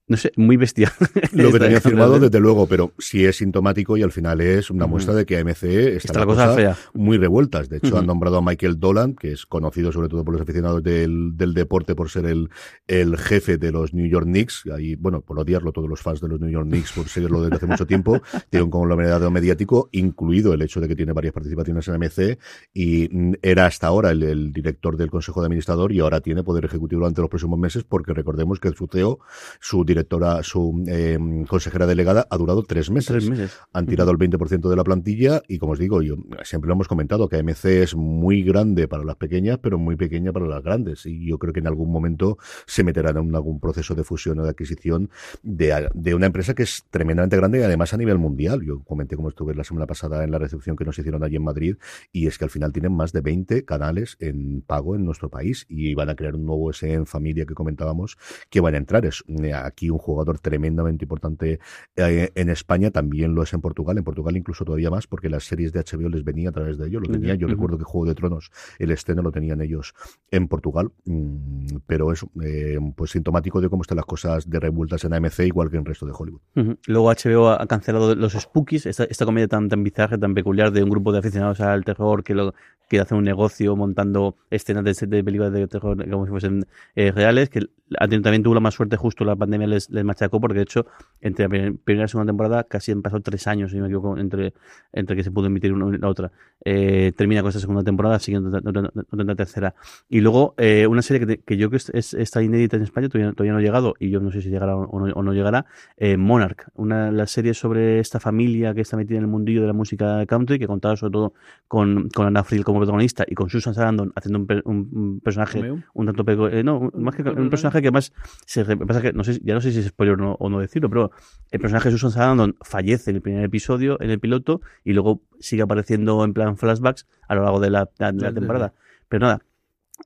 Speaker 2: no sé, muy bestia. [laughs]
Speaker 1: Lo que tenía firmado, desde luego, pero sí es sintomático y al final es una muestra de que AMC está,
Speaker 2: Está la cosa fea.
Speaker 1: muy revueltas. De hecho, han nombrado a Michael Dolan, que es conocido sobre todo por los aficionados del, del deporte por ser el, el jefe de los New York Knicks. Ahí, bueno, por odiarlo todos los fans de los New York Knicks por seguirlo desde hace mucho tiempo. [laughs] Tiene un conglomerado mediático, incluido el hecho de que tiene varias participaciones en AMC y era hasta ahora el, el director del Consejo de Administrador y ahora tiene poder ejecutivo durante los próximos meses porque recordemos que su CEO, su directora, su eh, consejera delegada ha durado tres meses.
Speaker 2: Tres meses.
Speaker 1: Han tirado el 20% de la plantilla y, como os digo, yo siempre lo hemos comentado, que AMC es muy grande para las pequeñas, pero muy pequeña para las grandes. Y yo creo que en algún momento se meterán en algún proceso de fusión o de adquisición de, de una empresa que es tremendamente grande y además a nivel mundial. Yo comenté como estuve la semana pasada en la recepción que nos hicieron allí en Madrid y es que al final tienen más de 20 canales en pago en nuestro país y van a crear un nuevo SE en familia que comentábamos que van a entrar. Es eh, aquí un jugador tremendamente importante eh, en España, también lo es en Portugal, en Portugal incluso todavía más porque las series de HBO les venía a través de ellos, lo tenía, yo recuerdo que Juego de Tronos, el estreno lo tenían ellos en Portugal, mm, pero es eh, pues sintomático de cómo están las cosas de revueltas en AMC igual que en el resto de Hollywood.
Speaker 2: Luego HBO ha cancelado los Spookies, esta, esta comedia tan, tan bizarra, tan peculiar de un grupo de aficionados al terror que lo que hace un negocio montando escenas de, de películas de terror como si fuesen eh, reales, que también tuvo la más suerte justo la pandemia les, les machacó porque de hecho entre la primer- primera y segunda temporada casi han pasado tres años, si no me equivoco, entre, entre que se pudo emitir una y la otra. Eh, termina con esta segunda temporada, no tendrá- no tendrá tercera. Y luego eh, una serie que, que yo creo que es, es- está inédita en España, todavía, todavía no ha llegado y yo no sé si llegará o no, o llegará, eh, Monarch, una la serie sobre esta familia que está metida en el mundillo de la música country, que contaba sobre todo con, con Anna Friel como protagonista y con Susan Sarandon haciendo un, un- un personaje un tanto peco- eh, no, más que un personaje que más se pasa que no sé, ya no sé si es spoiler o no, o no decirlo, pero el personaje de Susan Sarandon fallece en el primer episodio, en el piloto, y luego sigue apareciendo en plan flashbacks a lo largo de la, de la temporada. Pero nada,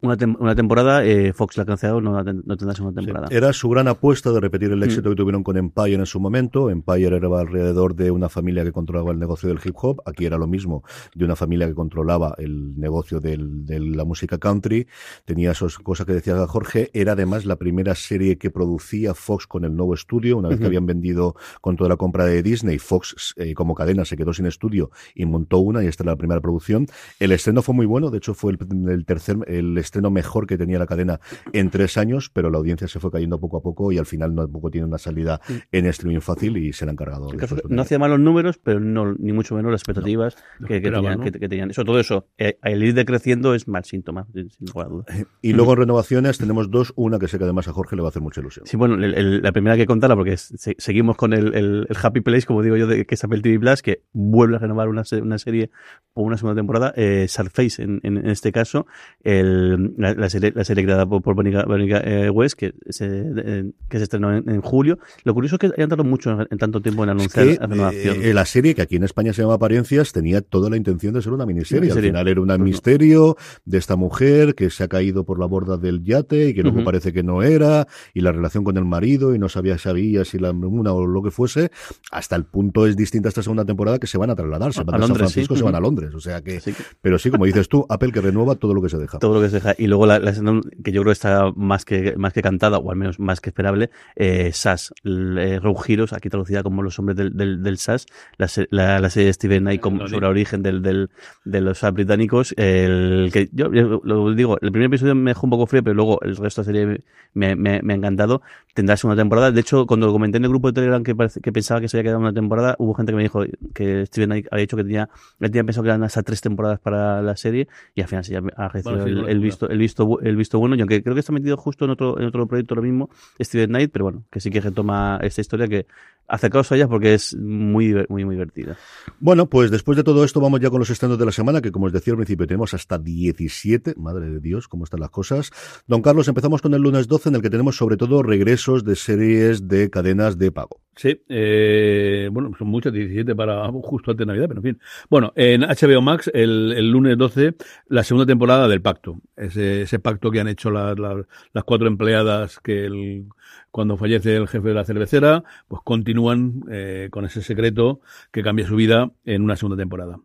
Speaker 2: una, tem- una temporada, eh, Fox la ha cancelado, no, no tendrá segunda temporada.
Speaker 1: Era su gran apuesta de repetir el éxito
Speaker 2: Mm.
Speaker 1: que tuvieron con Empire en su momento. Empire era alrededor de una familia que controlaba el negocio del hip hop. Aquí era lo mismo, de una familia que controlaba el negocio del- de la música country. Tenía esas cosas que decía Jorge. Era además la primera serie que producía Fox con el nuevo estudio. Una vez que habían vendido con toda la compra de Disney, Fox eh, como cadena se quedó sin estudio y montó una y esta era la primera producción. El estreno fue muy bueno. De hecho, fue el, el tercer, el estreno mejor que tenía la cadena en tres años, pero la audiencia se fue cayendo poco a poco y al final no tampoco tiene una salida en streaming fácil y se la han cargado.
Speaker 2: No hacía mal los números, pero no, ni mucho menos las expectativas que, tenían, que, que tenían. Sobre todo eso, eh, el ir decreciendo es mal síntoma, sin sin lugar a dudas.
Speaker 1: Y luego en renovaciones tenemos dos, una que sé que además a Jorge le va a hacer mucha ilusión.
Speaker 2: Sí, bueno, el- el- la primera que contarla, porque es- se- seguimos con el, Happy Place, como digo yo, de, que es Apple TV Plus, que vuelve a renovar una, se- una serie por una segunda temporada, eh, Surface, en, en, en este caso, el- la, la serie, la serie creada por, por Veronica, Veronica, eh, West, que se, eh, que se estrenó en, en julio. Lo curioso es que hayan tardado mucho en, en tanto tiempo en
Speaker 1: Es
Speaker 2: anunciar
Speaker 1: que
Speaker 2: la renovación.
Speaker 1: eh, la serie, que aquí en España se llama Apariencias, tenía toda la intención de ser una miniserie. Al final era un
Speaker 2: Pues no.
Speaker 1: misterio de esta mujer que se ha caído por la borda del yate y que luego
Speaker 2: Ujú.
Speaker 1: parece que no era, y la relación con el marido, y no sabía, sabía si la una o lo que fuese. Hasta el punto es distinta esta segunda temporada que se van a trasladar. Se
Speaker 2: A-
Speaker 1: van
Speaker 2: a
Speaker 1: San
Speaker 2: Londres,
Speaker 1: Francisco,
Speaker 2: sí.
Speaker 1: se van a. Londres. O sea que- pero sí, como dices tú, Apple que renueva todo lo que se deja.
Speaker 2: todo lo que se deja. Y luego la, la escena que yo creo está más que, más que cantada, o al menos más que esperable, eh, SAS, eh, Heroes, aquí traducida como Los Hombres del, del, del SAS, la, la, la serie de Steven Knight sobre el origen del, del, de los SAS británicos, el que yo, yo lo digo, el primer episodio me dejó un poco frío, pero luego el resto de la serie me, me, me ha encantado. Tendrá segunda temporada. De hecho, cuando lo comenté en el grupo de Telegram que, que pensaba que se había quedado una temporada, hubo gente que me dijo que Steven Knight había dicho que tenía, él tenía pensado que eran hasta tres temporadas para la serie, y al final se ha recibido
Speaker 3: Bueno, sí,
Speaker 2: el, el el visto, el visto bueno, y aunque creo que está metido justo en otro, en otro proyecto lo mismo, Steven Knight, pero bueno, que sí que retoma esta historia que acercaos a ella porque es muy, muy, muy divertida.
Speaker 1: Bueno, pues después de todo esto vamos ya con los estrenos de la semana, que como os decía al principio tenemos hasta 17, madre de Dios, cómo están las cosas. Don Carlos, empezamos con el lunes 12 en el que tenemos sobre todo regresos de series de cadenas de pago.
Speaker 3: Sí, eh, bueno, son muchas, 17 para justo antes de Navidad, pero en fin. Bueno, en HBO Max, el, lunes 12, la segunda temporada del Pacto. Ese, ese pacto que han hecho las cuatro empleadas que el, cuando fallece el jefe de la cervecera, pues continúan eh, con ese secreto que cambia su vida en una segunda temporada.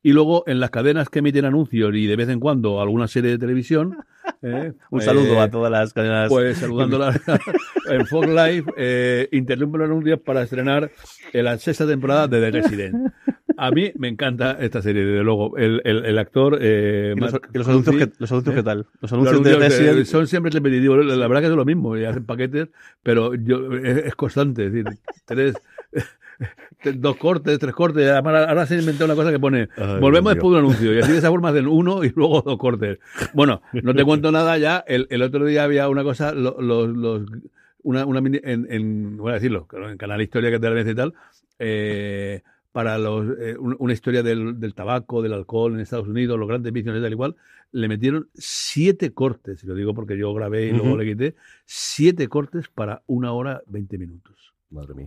Speaker 3: Y luego en las cadenas que emiten anuncios y de vez en cuando alguna serie de televisión.
Speaker 2: Eh, Un saludo a todas las cadenas.
Speaker 3: Pues saludándolas [laughs] en Fox Live, eh, interrumpen los anuncios para estrenar la sexta temporada de The Resident. A mí me encanta esta serie, desde luego. El, el, el actor. Eh,
Speaker 2: los, anuncios, qué, los anuncios ¿qué tal?
Speaker 3: Los anuncios, de Resident son siempre repetitivos. La verdad que es lo mismo. Y hacen paquetes, pero yo, es, constante. Es decir, tres dos cortes, tres cortes. Ahora se ha inventado una cosa que pone, volvemos después de un anuncio. Y así de esa forma hacen uno y luego dos cortes. Bueno, no te cuento nada ya. El, el otro día había una cosa, los, los, una, una en, en, voy a decirlo, en Canal Historia que te la y tal, eh, para los, eh, una historia del, del, tabaco, del alcohol en Estados Unidos, los grandes vicios y tal igual, le metieron siete cortes, y lo digo porque yo grabé y luego le quité, siete cortes para una hora veinte minutos.
Speaker 1: Madre mía.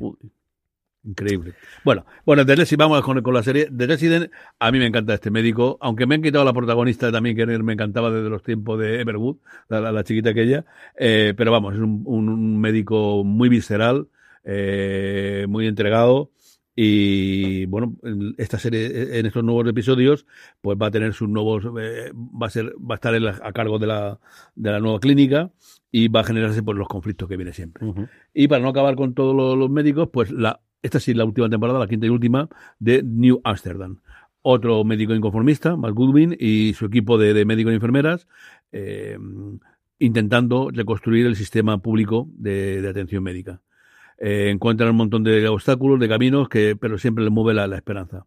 Speaker 3: Increíble. Bueno, bueno, si vamos con, con, la serie. The Resident, a mí me encanta este médico, aunque me han quitado la protagonista también, que me encantaba desde los tiempos de Everwood, la, la, chiquita aquella, eh, pero vamos, es un, un médico muy visceral, eh, muy entregado, y bueno, esta serie, en estos nuevos episodios, pues va a tener sus nuevos, eh, va a ser, va a estar a cargo de la, de la nueva clínica y va a generarse por pues, los conflictos que viene siempre. Y para no acabar con todos los, médicos, pues la, esta sí es la última temporada, la quinta y última, de New Amsterdam. Otro médico inconformista, Mark Goodwin, y su equipo de, médicos y enfermeras, eh, intentando reconstruir el sistema público de atención médica eh, encuentran un montón de obstáculos, de caminos, que, pero siempre le mueve la, esperanza.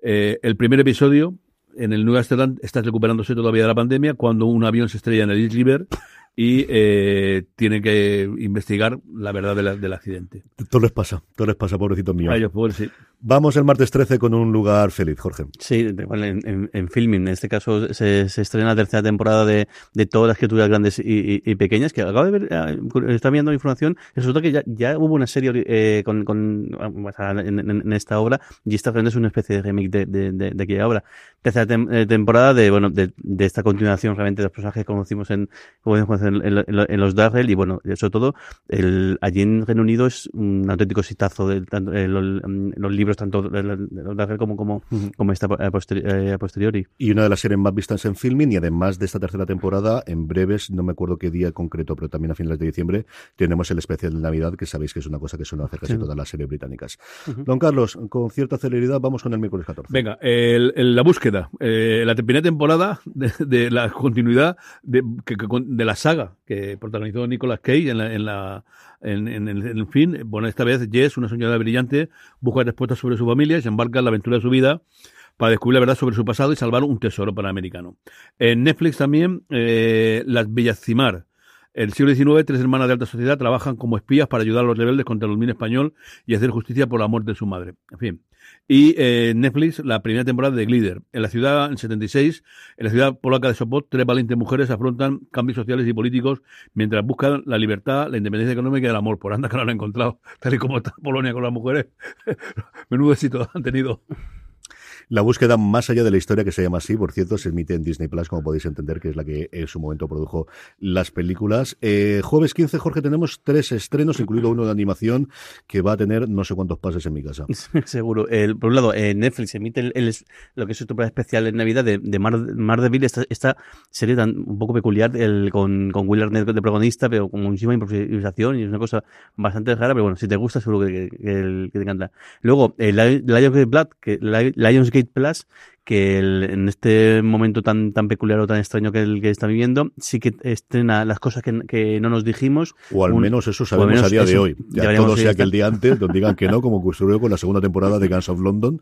Speaker 3: Eh, el primer episodio, en el New Amsterdam, está recuperándose todavía de la pandemia, cuando un avión se estrella en el East River y eh, tiene que investigar la verdad del accidente.
Speaker 1: Todo les pasa, todo les pasa, pobrecitos míos.
Speaker 3: Pues, sí.
Speaker 1: Vamos el martes 13 con un lugar feliz, Jorge.
Speaker 2: Sí, en, en, filming. En este caso se, estrena la tercera temporada de, de todas las criaturas grandes y, pequeñas, que acabo de ver, eh, está viendo información, resulta que ya, ya hubo una serie eh, con, con en, esta obra, y esta es una especie de remake de, de, de, de aquella obra. Tercera eh, temporada de, bueno, de, de esta continuación realmente de los personajes que conocimos en, en, los Darrell, y bueno, sobre todo, el, allí en Reino Unido es un auténtico citazo de, los libros tanto de como, como, como esta a, eh, posteriori.
Speaker 1: Y una de las series más vistas en filming y además de esta tercera temporada, en breves, no me acuerdo qué día concreto, pero también a finales de diciembre, tenemos el especial de Navidad, que sabéis que es una cosa que suele hacer casi todas las series británicas. Don Carlos, con cierta celeridad vamos con el miércoles 14.
Speaker 3: Venga, la búsqueda, eh, la primera temporada de, la continuidad de, de la saga que protagonizó Nicolas Cage en la, en la en, en, el fin, bueno, esta vez Jess, una señora brillante, busca respuestas sobre su familia y se embarca en la aventura de su vida para descubrir la verdad sobre su pasado y salvar un tesoro panamericano. En Netflix también, eh, Las Villacimar. El siglo XIX, tres hermanas de alta sociedad trabajan como espías para ayudar a los rebeldes contra el dominio español y hacer justicia por la muerte de su madre. En fin, y eh, Netflix, la primera temporada de Glider. En la ciudad, en 76, en la ciudad polaca de Sopot, tres valientes mujeres afrontan cambios sociales y políticos mientras buscan la libertad, la independencia económica y el amor. Por anda que no lo han encontrado, [laughs] tal y como está Polonia con las mujeres. [laughs] Menudo éxito han tenido.
Speaker 1: La búsqueda más allá de la historia, que se llama así, por cierto, se emite en Disney Plus, como podéis entender, que es la que en su momento produjo las películas. Eh, jueves 15, Jorge, tenemos tres estrenos, incluido uno de animación, que va a tener no sé cuántos pases en mi casa. [laughs]
Speaker 2: Seguro. El, por un lado, eh, Netflix emite el, lo que es su temporada especial en Navidad de, de Mar, de Ville, esta, esta, serie tan un poco peculiar, el, con, con Will Arnett de protagonista, pero con muchísima improvisación y es una cosa bastante rara, pero bueno, si te gusta, seguro que, que, te encanta. Luego, el Lionsgate Blood, que Lionsgate Plus, que en este momento tan tan peculiar o tan extraño que el que está viviendo, sí que estrena las cosas que, que no nos dijimos.
Speaker 1: O al menos eso sabemos a día de hoy. Ya todo sea que el día antes nos digan que no, [laughs] como ocurrió con la segunda temporada de Guns of London,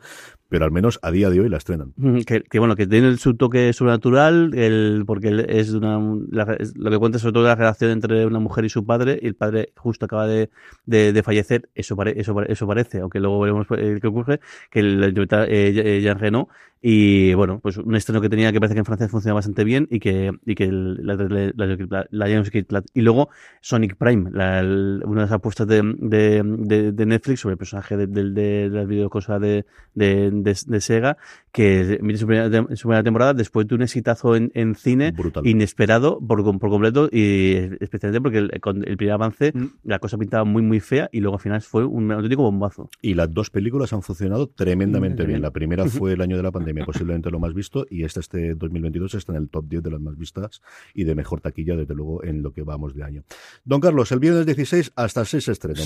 Speaker 1: pero al menos a día de hoy la estrenan.
Speaker 2: Que, que bueno, que tiene su toque sobrenatural, el, porque es una, lo que cuenta sobre todo la relación entre una mujer y su padre, y el padre justo acaba de, de, fallecer, eso, eso, eso parece, aunque luego veremos eh, qué ocurre, que el, eh, Jean Reno y bueno, pues un estreno que tenía que parece que en Francia funciona bastante bien y que, y que la, la, la, y luego Sonic Prime, una de las apuestas de, de, de, Netflix sobre el personaje de, de, de las videocosas de, de, Sega, que mire su primera, su primera temporada después de un exitazo en, en cine inesperado por, por completo y especialmente porque el, con el primer avance mm. la cosa pintaba muy muy fea y luego al final fue un auténtico bombazo.
Speaker 1: Y las dos películas han funcionado tremendamente bien. La primera fue el año de la pandemia posiblemente lo más visto, y este, este 2022 está en el top 10 de las más vistas y de mejor taquilla, desde luego, en lo que vamos de año. Don Carlos, el viernes 16 hasta 6 estrenos.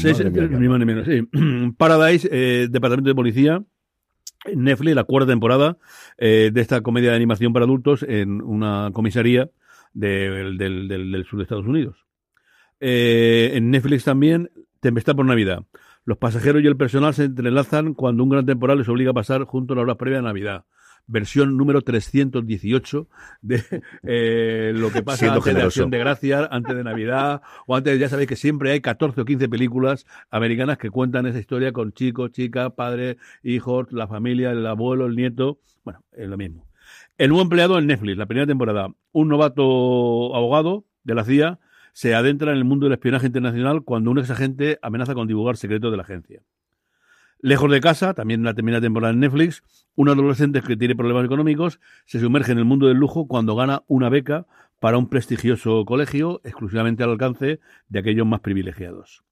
Speaker 1: [clears throat]
Speaker 3: Paradise, eh, Departamento de Policía. Netflix, la cuarta temporada eh, de esta comedia de animación para adultos en una comisaría del, del, sur de Estados Unidos. Eh, en Netflix también, Tempestad por Navidad. Los pasajeros y el personal se entrelazan cuando un gran temporal les obliga a pasar junto a la hora previa de Navidad versión número 318 de [laughs] eh, lo que pasa antes de Acción de Gracias, antes de Navidad, o antes, ya sabéis que siempre hay 14 o 15 películas americanas que cuentan esa historia con chicos, chicas, padres, hijos, la familia, el abuelo, el nieto. Bueno, es lo mismo. El nuevo empleado en Netflix, la primera temporada. Un novato abogado de la CIA se adentra en el mundo del espionaje internacional cuando un ex agente amenaza con divulgar secretos de la agencia. Lejos de casa, también en la terminada temporada en Netflix, un adolescente que tiene problemas económicos se sumerge en el mundo del lujo cuando gana una beca para un prestigioso colegio exclusivamente al alcance de aquellos más privilegiados.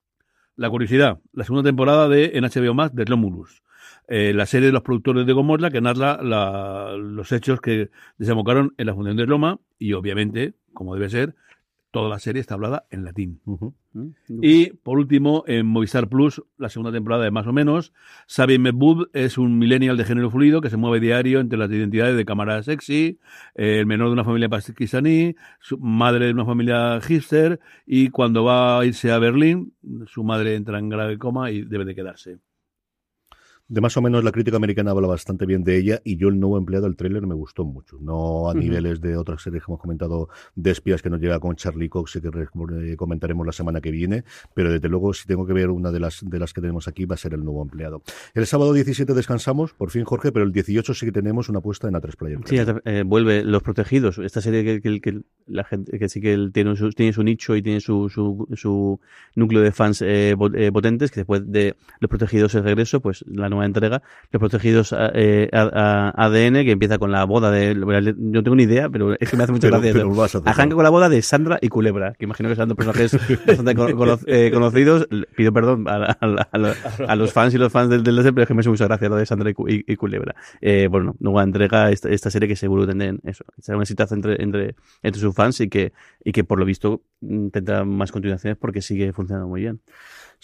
Speaker 3: La curiosidad, la segunda temporada de en HBO Max de Romulus, eh, la serie de los productores de Gomorra que narra los hechos que desembocaron en la fundación de Roma y obviamente, como debe ser, toda la serie está hablada en latín. Mm, y por último, en Movistar Plus, la segunda temporada de más o menos, Sabi Mehboob es un millennial de género fluido que se mueve diario entre las identidades de cámara sexy, eh, el menor de una familia pakistaní, su madre de una familia hipster, y cuando va a irse a Berlín, su madre entra en grave coma y debe de quedarse
Speaker 1: de más o menos la crítica americana habla bastante bien de ella y yo el nuevo empleado del tráiler me gustó mucho. No a niveles de otras series que hemos comentado de espías que nos llega con Charlie Cox y que eh, comentaremos la semana que viene, pero desde luego si tengo que ver una de las de las que tenemos aquí va a ser el nuevo empleado. El sábado 17 descansamos, por fin Jorge, pero el 18 sí que tenemos una apuesta en A3 Player.
Speaker 2: Sí, eh, vuelve Los Protegidos, esta serie que, que, la gente que sí que tiene su, tiene su nicho y tiene su, su, su núcleo de fans eh, potentes, que después de Los Protegidos el regreso, pues la nueva entrega, Los Protegidos eh, ADN, que empieza con la boda de... No tengo ni idea, pero es que me hace mucha gracia. Arranca con la boda de Sandra y Culebra, que imagino que son dos personajes [laughs] bastante eh, conocidos. Pido perdón a, los fans y los fans del, del pero es que me hace mucha gracia lo de Sandra y, Culebra. Eh, bueno, nueva entrega esta, esta serie que seguro tendrán eso, será una entre, entre, entre sus fans y que, y que por lo visto mm, tendrá más continuaciones porque sigue funcionando muy bien.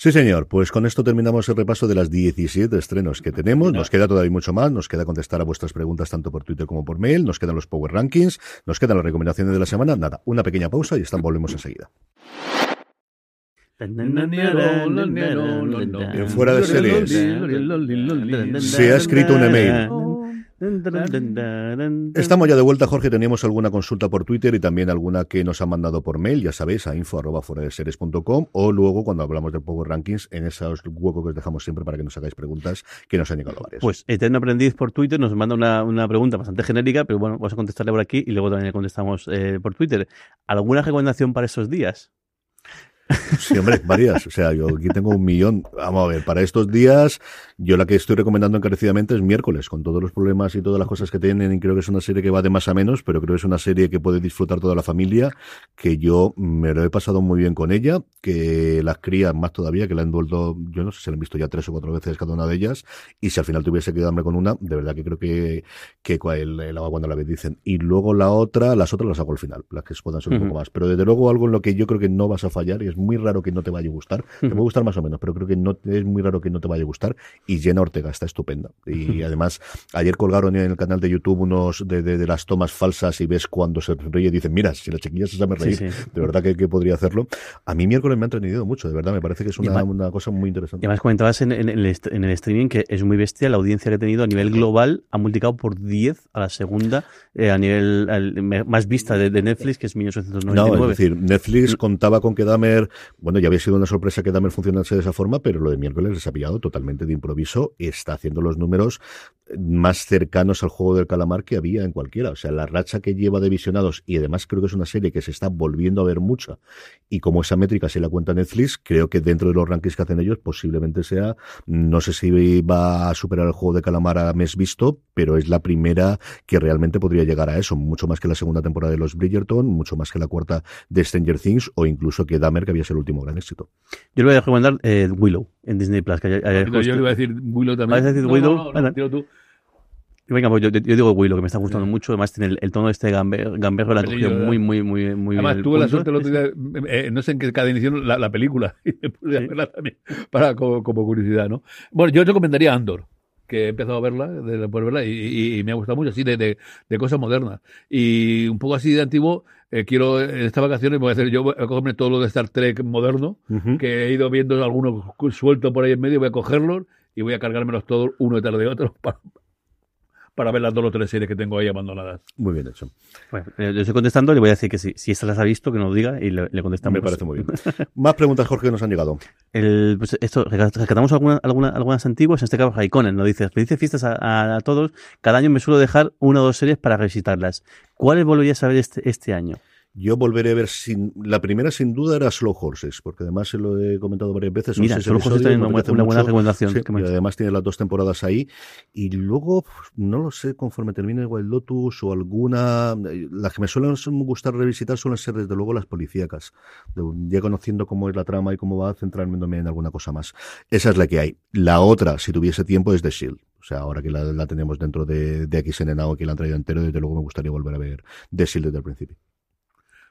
Speaker 1: Sí, señor. Pues con esto terminamos el repaso de las 17 estrenos que tenemos. Nos queda todavía mucho más. Nos queda contestar a vuestras preguntas tanto por Twitter como por mail. Nos quedan los Power Rankings. Nos quedan las recomendaciones de la semana. Nada, una pequeña pausa y están, volvemos enseguida. En fuera de series. Se ha escrito un email. Estamos ya de vuelta, Jorge. Teníamos alguna consulta por Twitter y también alguna que nos han mandado por mail, ya sabéis, a info arroba de series.com o luego cuando hablamos del Power Rankings en esos huecos que os dejamos siempre para que nos hagáis preguntas que nos han llegado varias.
Speaker 2: Pues Eterno Aprendiz por Twitter nos manda una, una pregunta bastante genérica, pero bueno, vamos a contestarle por aquí y luego también le contestamos eh, por Twitter. ¿Alguna recomendación para esos días?
Speaker 1: Sí, hombre, varias. O sea, yo aquí tengo un millón. Vamos a ver, para estos días, yo la que estoy recomendando encarecidamente es miércoles, con todos los problemas y todas las cosas que tienen. Y creo que es una serie que va de más a menos, pero creo que es una serie que puede disfrutar toda la familia, que yo me lo he pasado muy bien con ella, que las crías más todavía, que la han vuelto, yo no sé si la han visto ya tres o cuatro veces cada una de ellas. Y si al final tuviese que darme con una, de verdad que creo que, que el, el agua cuando la vez dicen. Y luego la otra, las otras las hago al final, las que puedan ser un poco más. Pero desde luego algo en lo que yo creo que no vas a fallar y es muy raro que no te vaya a gustar. Te puede gustar más o menos, pero creo que no es muy raro que no te vaya a gustar. Y Jenna Ortega está estupenda. Y además, ayer colgaron en el canal de YouTube unos de, de, las tomas falsas y ves cuando se ríe y dicen, mira, si la chiquilla se sabe reír, de verdad que, que, podría hacerlo. A mí miércoles me ha entretenido mucho, de verdad, me parece que es una, una cosa muy interesante.
Speaker 2: Y además comentabas en, en, el, en, el, streaming que es muy bestia la audiencia que ha tenido a nivel global, ha multiplicado por 10 a la segunda eh, a nivel más vista de, Netflix, que es 1999.
Speaker 1: No, es decir, Netflix contaba con que Dahmer, bueno, ya había sido una sorpresa que Dahmer funcionase de esa forma, pero lo de miércoles les ha pillado totalmente de improviso, está haciendo los números más cercanos al juego del calamar que había en cualquiera. O sea, la racha que lleva de visionados, y además creo que es una serie que se está volviendo a ver mucha, y como esa métrica se la cuenta Netflix, creo que dentro de los rankings que hacen ellos posiblemente sea, no sé si va a superar el juego de calamar a mes visto, pero es la primera que realmente podría llegar a eso, mucho más que la segunda temporada de los Bridgerton, mucho más que la cuarta de Stranger Things, o incluso que Dahmer, que había sido el último gran éxito.
Speaker 2: Yo le voy a recomendar eh, Willow en Disney Plus. Que
Speaker 3: yo le voy a decir Willow también.
Speaker 2: ¿Vas a decir Willow? tú. Venga, pues yo, yo, digo Willow, que me está gustando mucho. Además, tiene el, tono de este gamber, gamberro, la cogido muy, muy, muy, muy
Speaker 3: Además, bien. tuve la suerte el otro día, eh, no sé en qué cadena hicieron la, la película, [laughs] y me pude verla también, para, como, como, curiosidad, ¿no? Bueno, yo recomendaría Andor que he empezado a verla, de poder verla, y, y, me ha gustado mucho, así de, de, de, cosas modernas. Y un poco así de antiguo, eh, quiero, en estas vacaciones voy a hacer, yo voy a cogerme todo lo de Star Trek moderno, que he ido viendo algunos sueltos por ahí en medio, voy a cogerlos y voy a cargármelos todos uno detrás de otro [laughs] para, para ver las dos o tres series que tengo ahí abandonadas.
Speaker 1: Muy bien hecho.
Speaker 2: Bueno, eh, yo estoy contestando, le voy a decir que si, si estas las ha visto, que nos diga y le, le contestamos.
Speaker 1: Me parece muy bien. [laughs] Más preguntas, Jorge, que nos han llegado.
Speaker 2: El, pues esto, rescatamos alguna, alguna, algunas antiguas, en este caso Raikkonen, nos dice, dice fiestas a, a, todos, cada año me suelo dejar una o dos series para revisitarlas. ¿Cuáles volverías a ver este, este año?
Speaker 1: Yo volveré a ver sin. La primera, sin duda, era Slow Horses, porque además se lo he comentado varias veces.
Speaker 2: Mira, Slow Horses tiene una, buena recomendación.
Speaker 1: Sí, y además tiene las dos temporadas ahí. Y luego, no lo sé, conforme termine Wild Lotus o alguna. Las que me suelen gustar revisitar suelen ser, desde luego, las policíacas. Ya conociendo cómo es la trama y cómo va, centrándome en alguna cosa más. Esa es la que hay. La otra, si tuviese tiempo, es The Shield. O sea, ahora que la, la tenemos dentro de, de XN que la han traído entero, desde luego me gustaría volver a ver The Shield desde el principio.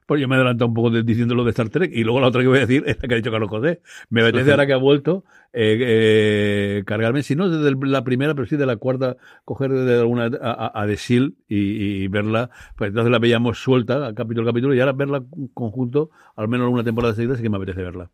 Speaker 3: Pues yo me he adelantado un poco de, diciendo lo de Star Trek y luego la otra que voy a decir [laughs] es la que ha dicho Carlos José. Me apetece ahora que ha vuelto eh, eh, cargarme, si no desde la primera, pero sí de la cuarta, coger de alguna a, a, The Seal y, y, verla. Pues entonces la veíamos suelta, capítulo a capítulo, y ahora verla conjunto, al menos una temporada seguida, sí que me apetece verla.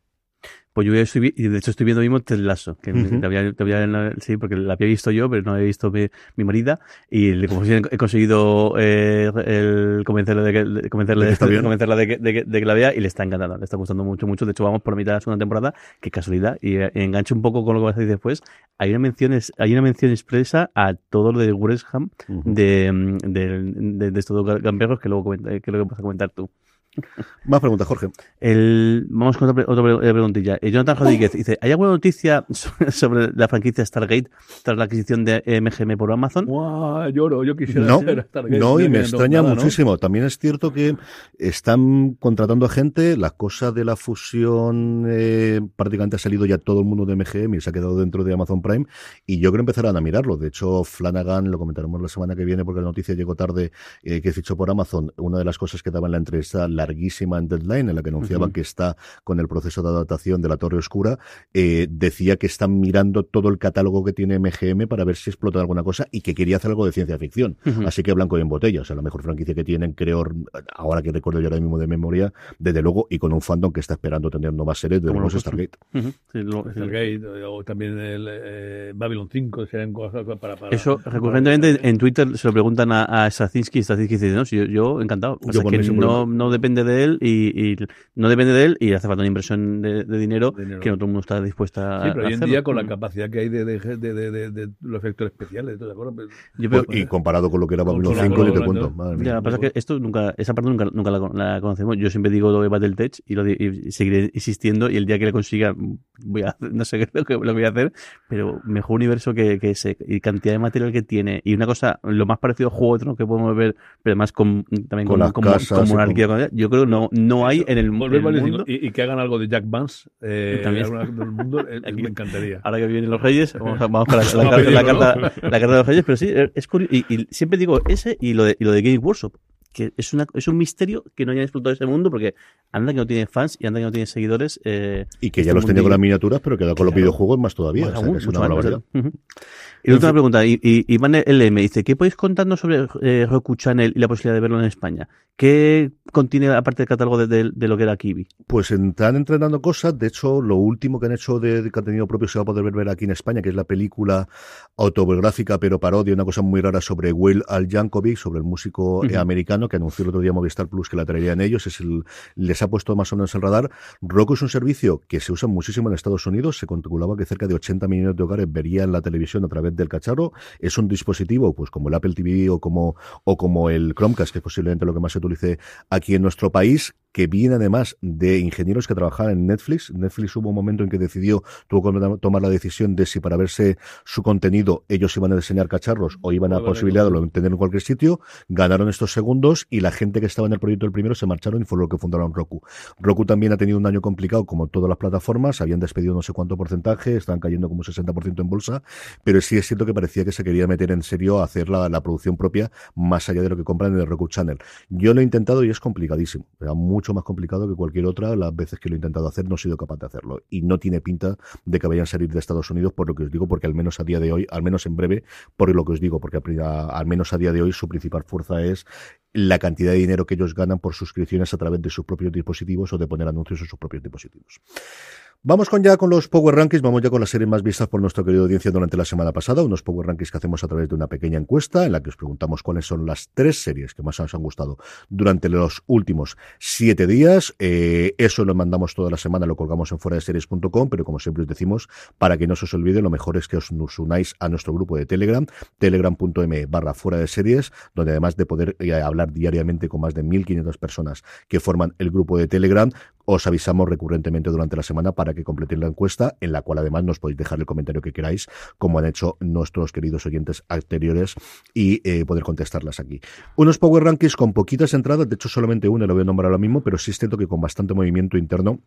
Speaker 2: Pues yo estoy, y de hecho estoy viendo mismo Ted Lasso, que te había, te había, sí, porque la había visto yo, pero no había visto mi, mi marida, y como he conseguido eh, el convencerle de que, convencerle, de, convencerla de que, de, que, la vea, y le está encantando, le está gustando mucho, mucho. De hecho, vamos por la mitad de la segunda temporada, qué casualidad, y, eh, engancho un poco con lo que vas a decir después. Hay una mención, hay una mención expresa a todo lo de Gresham, de, de, de, estos dos gamberros que luego que luego vas a comentar tú.
Speaker 1: Más preguntas, Jorge.
Speaker 2: El, vamos con otra, otra preguntilla. Eh, Jonathan Rodríguez dice, ¿hay alguna noticia [laughs] sobre la franquicia Stargate tras la adquisición de MGM por Amazon?
Speaker 3: lloro, yo quisiera
Speaker 1: no, Stargate. No, y me extraña muchísimo. También es cierto que están contratando a gente, la cosa de la fusión eh, prácticamente ha salido ya todo el mundo de MGM y se ha quedado dentro de Amazon Prime y yo creo que empezarán a mirarlo. De hecho, Flanagan, lo comentaremos la semana que viene porque la noticia llegó tarde, eh, que fichó por Amazon. Una de las cosas que daba en la entrevista, la larguísima en Deadline, en la que anunciaban que está con el proceso de adaptación de la Torre Oscura, eh, decía que están mirando todo el catálogo que tiene MGM para ver si explota alguna cosa y que quería hacer algo de ciencia ficción. Así que blanco y en botella, o sea, la mejor franquicia que tienen, creo, ahora que recuerdo yo ahora mismo de memoria, desde luego, y con un fandom que está esperando tener nuevas series de los Stargate.
Speaker 3: Stargate, o también el eh, Babylon 5, para, para,
Speaker 2: Eso, recurrentemente en Twitter se lo preguntan a, a Straczynski y Straczynski dice, no, yo, yo encantado. O sea, que no, no depende de él y, no depende de él y hace falta una inversión de, dinero, que no todo el mundo está dispuesto a.
Speaker 3: Sí, pero hoy en día con la capacidad que hay de, de, los efectos especiales, ¿de acuerdo? Pues,
Speaker 1: y comparado con lo que era Babylon 5, yo te cuento.
Speaker 2: Madre Ya, pasa que esto nunca, esa parte nunca, nunca la, conocemos. Yo siempre digo lo de Battletech y, lo y seguiré insistiendo y el día que le consiga, voy a, [laughs] no sé qué lo que lo voy a hacer, pero mejor universo que, que ese y cantidad de material que tiene y una cosa, lo más parecido a Juego otro que podemos ver, pero además con, también con, una yo creo no, no hay en el, mundo.
Speaker 3: Y, que hagan algo de Jack Vance eh, del mundo, eh, [laughs] me encantaría.
Speaker 2: Ahora que vienen los Reyes, vamos, a, vamos con la, la, [laughs] carta, la, carta, de los Reyes, pero sí, es curioso. Y, y, siempre digo ese y lo de, y lo de Game Workshop que es, una, es un misterio que no hayan explotado ese mundo porque anda que no tiene fans y anda que no tiene seguidores. Eh,
Speaker 1: y que ya los tenía con las miniaturas, pero que con los videojuegos más todavía. es una
Speaker 2: Y la última pregunta, y, y, Iván LM dice, ¿qué podéis contarnos sobre eh, Roku Channel y la posibilidad de verlo en España? ¿Qué contiene, aparte del catálogo de, lo que era Kiwi?
Speaker 1: Pues están entrenando cosas. De hecho, lo último que han hecho de, contenido propio se va a poder ver aquí en España, que es la película autobiográfica, pero parodia, una cosa muy rara sobre Will Al Yankovic, sobre el músico americano que anunció el otro día Movistar Plus que la traerían ellos. Es el, les ha puesto más o menos el radar. Roku es un servicio que se usa muchísimo en Estados Unidos. Se calculaba que cerca de 80 millones de hogares verían la televisión a través del cacharro. Es un dispositivo, pues como el Apple TV o como, o como el Chromecast, que es posiblemente lo que más se utilice aquí en nuestro país, que viene además de ingenieros que trabajaban en Netflix. Netflix hubo un momento en que decidió, tuvo que tomar la decisión de si para verse su contenido ellos iban a diseñar cacharros o iban a posibilidad de tener en cualquier sitio. Ganaron estos segundos y la gente que estaba en el proyecto del primero se marcharon y fue lo que fundaron Roku. Roku también ha tenido un año complicado como todas las plataformas, habían despedido no sé cuánto porcentaje, están cayendo como un 60% en bolsa, pero sí es cierto que parecía que se quería meter en serio a hacer la, producción propia más allá de lo que compran en el Roku Channel. Yo lo he intentado y es complicadísimo. Era mucho más complicado que cualquier otra. Las veces que lo he intentado hacer no he sido capaz de hacerlo. Y no tiene pinta de que vayan a salir de Estados Unidos por lo que os digo, porque al menos a día de hoy, al menos en breve, por lo que os digo, porque al menos a día de hoy su principal fuerza es la cantidad de dinero que ellos ganan por suscripciones a través de sus propios dispositivos o de poner anuncios en sus propios dispositivos. Vamos con ya con los Power Rankings, vamos ya con las series más vistas por nuestra querida audiencia durante la semana pasada, unos Power Rankings que hacemos a través de una pequeña encuesta en la que os preguntamos cuáles son las tres series que más os han gustado durante los últimos siete días. Eh, eso lo mandamos toda la semana, lo colgamos en fuera de series.com, pero como siempre os decimos, para que no se os olvide, lo mejor es que os unáis a nuestro grupo de Telegram, telegram.m barra fuera de series, donde además de poder eh, hablar diariamente con más de 1.500 personas que forman el grupo de Telegram, os avisamos recurrentemente durante la semana para que completéis la encuesta, en la cual además nos podéis dejar el comentario que queráis, como han hecho nuestros queridos oyentes anteriores, y eh, poder contestarlas aquí. Unos Power Rankings con poquitas entradas, de hecho solamente una lo voy a nombrar ahora mismo, pero sí es cierto que con bastante movimiento interno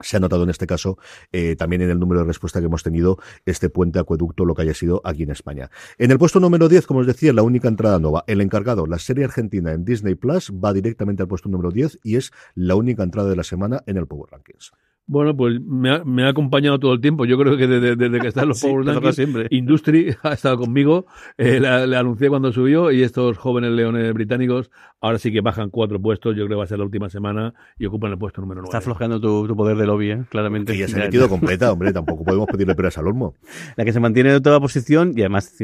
Speaker 1: se ha notado en este caso eh, también en el número de respuesta que hemos tenido este puente acueducto, lo que haya sido aquí en España. En el puesto número 10, como os decía, la única entrada nueva, el encargado, la serie argentina en Disney Plus, va directamente al puesto número 10 y es la única entrada de la semana en el Power Rankings.
Speaker 3: Bueno, pues me ha, me ha, acompañado todo el tiempo. Yo creo que desde, desde que están los [laughs] Power Rankings, Industry ha estado conmigo. Eh, le anuncié cuando subió y estos jóvenes leones británicos ahora sí que bajan cuatro puestos. Yo creo que va a ser la última semana y ocupan el puesto número nueve.
Speaker 2: Está aflojando tu, poder de lobby, ¿eh? claramente.
Speaker 1: Que ya se ha metido completa, hombre. Tampoco podemos pedirle peras al olmo.
Speaker 2: La que se mantiene en toda posición y además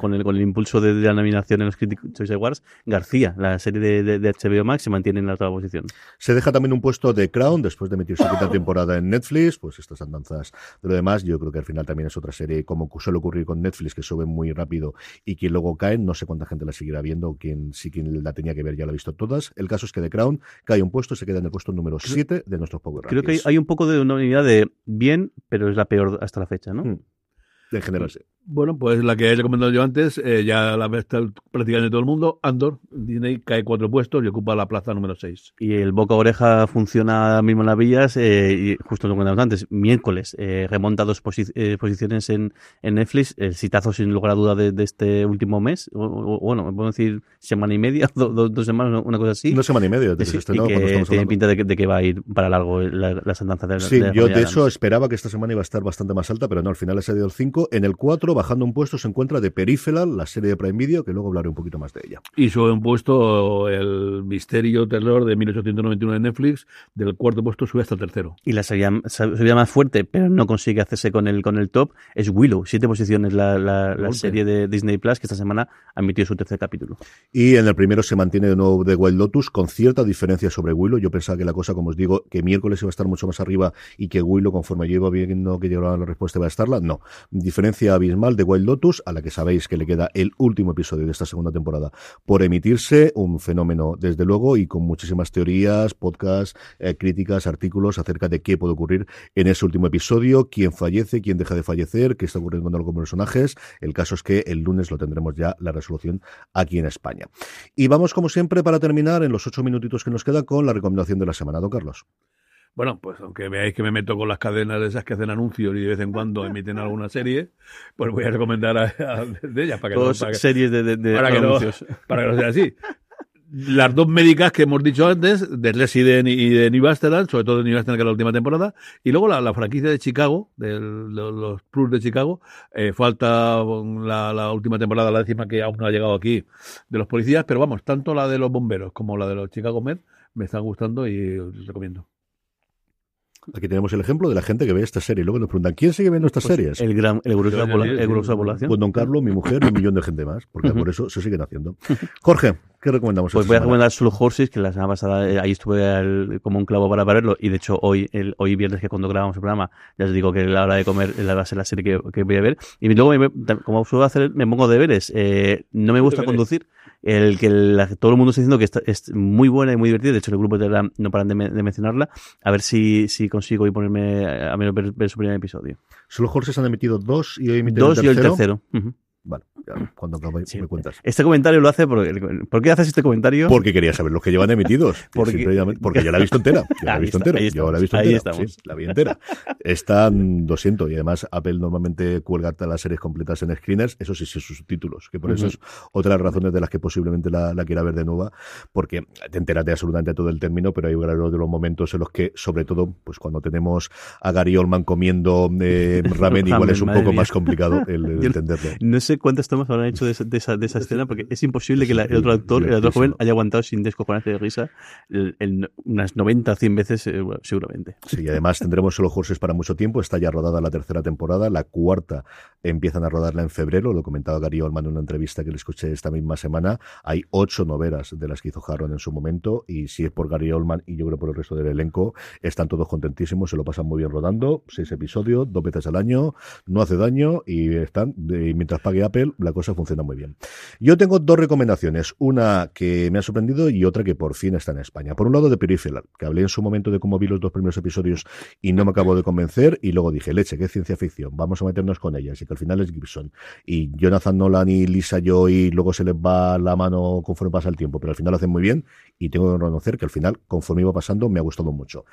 Speaker 2: con, el, con, el, impulso de, la nominación en los Critics Choice Awards, García, la serie de, de, HBO Max, se mantiene en la otra posición.
Speaker 1: Se deja también un puesto de Crown después de emitir su quinta [laughs] temporada en Netflix pues estas andanzas de lo demás. Yo creo que al final también es otra serie, como suele ocurrir con Netflix, que sube muy rápido y que luego caen. No sé cuánta gente la seguirá viendo, quien sí quien la tenía que ver ya la ha visto todas. El caso es que The Crown cae un puesto, se queda en el puesto número 7 de nuestros Power
Speaker 2: Creo que hay, un poco de una unidad de bien, pero es la peor hasta la fecha, ¿no? Hmm.
Speaker 1: En general, sí.
Speaker 3: Bueno, pues la que he recomendado yo antes, eh, ya la está prácticamente todo el mundo. Andor, Disney cae cuatro puestos y ocupa la plaza número seis.
Speaker 2: Y el boca oreja funciona ahora mismo en las villas, eh, y justo lo comentamos antes, miércoles, eh, remonta dos posiciones en, en, Netflix, el citazo sin lugar a duda de, este último mes, o, bueno, podemos decir semana y media, [laughs] dos semanas, una cosa así.
Speaker 1: Una semana y media,
Speaker 2: sí, y que tiene pinta de que, va a ir para largo la, la de
Speaker 1: Sí, yo de hecho esperaba que esta semana iba a estar bastante más alta, pero no, al final ha salido el 5. En el 4 bajando un puesto se encuentra de Peripheral, la serie de Prime Video, que luego hablaré un poquito más de ella.
Speaker 3: Y sube un puesto el misterio terror de 1891 de Netflix, del cuarto puesto sube hasta el tercero.
Speaker 2: Y la serie, más fuerte, pero no consigue hacerse con el, con el top, es Willow, siete posiciones la, la, serie de Disney Plus, que esta semana ha emitido su tercer capítulo.
Speaker 1: Y en el primero se mantiene de nuevo The Wild Lotus, con cierta diferencia sobre Willow. Yo pensaba que la cosa, como os digo, que miércoles iba a estar mucho más arriba y que Willow, conforme yo iba viendo que llegaba la respuesta, iba a estarla. No. Diferencia abismal de Wild Lotus, a la que sabéis que le queda el último episodio de esta segunda temporada por emitirse, un fenómeno desde luego y con muchísimas teorías, podcasts, eh, críticas, artículos acerca de qué puede ocurrir en ese último episodio, quién fallece, quién deja de fallecer, qué está ocurriendo con algunos personajes. El caso es que el lunes lo tendremos ya la resolución aquí en España. Y vamos como siempre para terminar en los ocho minutitos que nos queda con la recomendación de la semana, don Carlos.
Speaker 3: Bueno, pues aunque veáis que me meto con las cadenas de esas que hacen anuncios y de vez en cuando emiten alguna serie, pues voy a recomendar a, de ellas para que
Speaker 2: no, series de,
Speaker 3: para
Speaker 2: anuncios.
Speaker 3: Que no, para que no sea así. las dos médicas que hemos dicho antes, de Resident y de New Amsterdam, sobre todo de New Amsterdam que es la última temporada, y luego la, franquicia de Chicago, de los Plus de Chicago, eh, falta la, la, última temporada, la décima que aún no ha llegado aquí, de los policías, pero vamos, tanto la de los bomberos como la de los Chicago Med me están gustando y os recomiendo.
Speaker 1: Aquí tenemos el ejemplo de la gente que ve esta serie. Luego nos preguntan, ¿quién sigue viendo estas pues series?
Speaker 2: El gran, el grueso, de la población.
Speaker 1: Pues don Carlos, mi mujer y un millón de gente más, porque por eso se siguen haciendo. Jorge, ¿qué recomendamos?
Speaker 2: Pues voy a recomendar Slow Horses, que la semana pasada eh, ahí estuve como un clavo para verlo, y de hecho hoy, el, hoy viernes que cuando grabamos el programa, ya os digo que la hora de comer va a ser la serie que, voy a ver. Y luego, como suelo hacer, me pongo deberes. Eh, no me gusta conducir el que todo el mundo está diciendo que es muy buena y muy divertida. De hecho, el grupo de no paran de, mencionarla. A ver si, si consigo y ponerme a menos ver, su primer episodio.
Speaker 1: Solo Jorge se han emitido dos y hoy emiten
Speaker 2: dos
Speaker 1: el tercero.
Speaker 2: y el tercero.
Speaker 1: Vale, cuando acabe me cuentas.
Speaker 2: Este comentario lo hace porque, ¿por qué haces este comentario?
Speaker 1: Porque quería saber los que llevan emitidos. porque, porque yo la he visto entera. Yo la he visto entera. Yo la he visto entera. Estamos. la vi entera. Están 200 y además Apple normalmente cuelga las series completas en screeners, eso sí, sus subtítulos, que por eso es otra de las razones de las que posiblemente la, quiera ver de nuevo, porque te enteras de absolutamente todo el término, pero hay uno de los momentos en los que, sobre todo, pues cuando tenemos a Gary Oldman comiendo eh, [laughs] ramen, igual es un poco más complicado el, [laughs] entenderlo.
Speaker 2: No sé cuántas tomas habrán hecho de esa, escena, porque es imposible que el otro actor, el otro joven, haya aguantado sin descojonarse de risa unas 90 o 100 veces, eh, seguramente.
Speaker 1: Sí, y además tendremos solo Horses para mucho tiempo. Está ya rodada la tercera temporada, la cuarta empiezan a rodarla en febrero. Lo comentaba Gary Oldman en una entrevista que le escuché esta misma semana. Hay ocho novelas de las que hizo Harron en su momento, y si es por Gary Oldman y yo creo por el resto del elenco, están todos contentísimos, se lo pasan muy bien rodando. Seis episodios, dos veces al año, no hace daño y están, mientras Apple, la cosa funciona muy bien. Yo tengo dos recomendaciones, una que me ha sorprendido y otra que por fin está en España. Por un lado, de Peripheral, que hablé en su momento de cómo vi los dos primeros episodios y no me acabo de convencer, y luego dije, leche, qué ciencia ficción, vamos a meternos con ella, así que al final es Gibson. Y Jonathan Nolan y Lisa Joy, luego se les va la mano conforme pasa el tiempo, pero al final lo hacen muy bien y tengo que reconocer que al final, conforme iba pasando, me ha gustado mucho.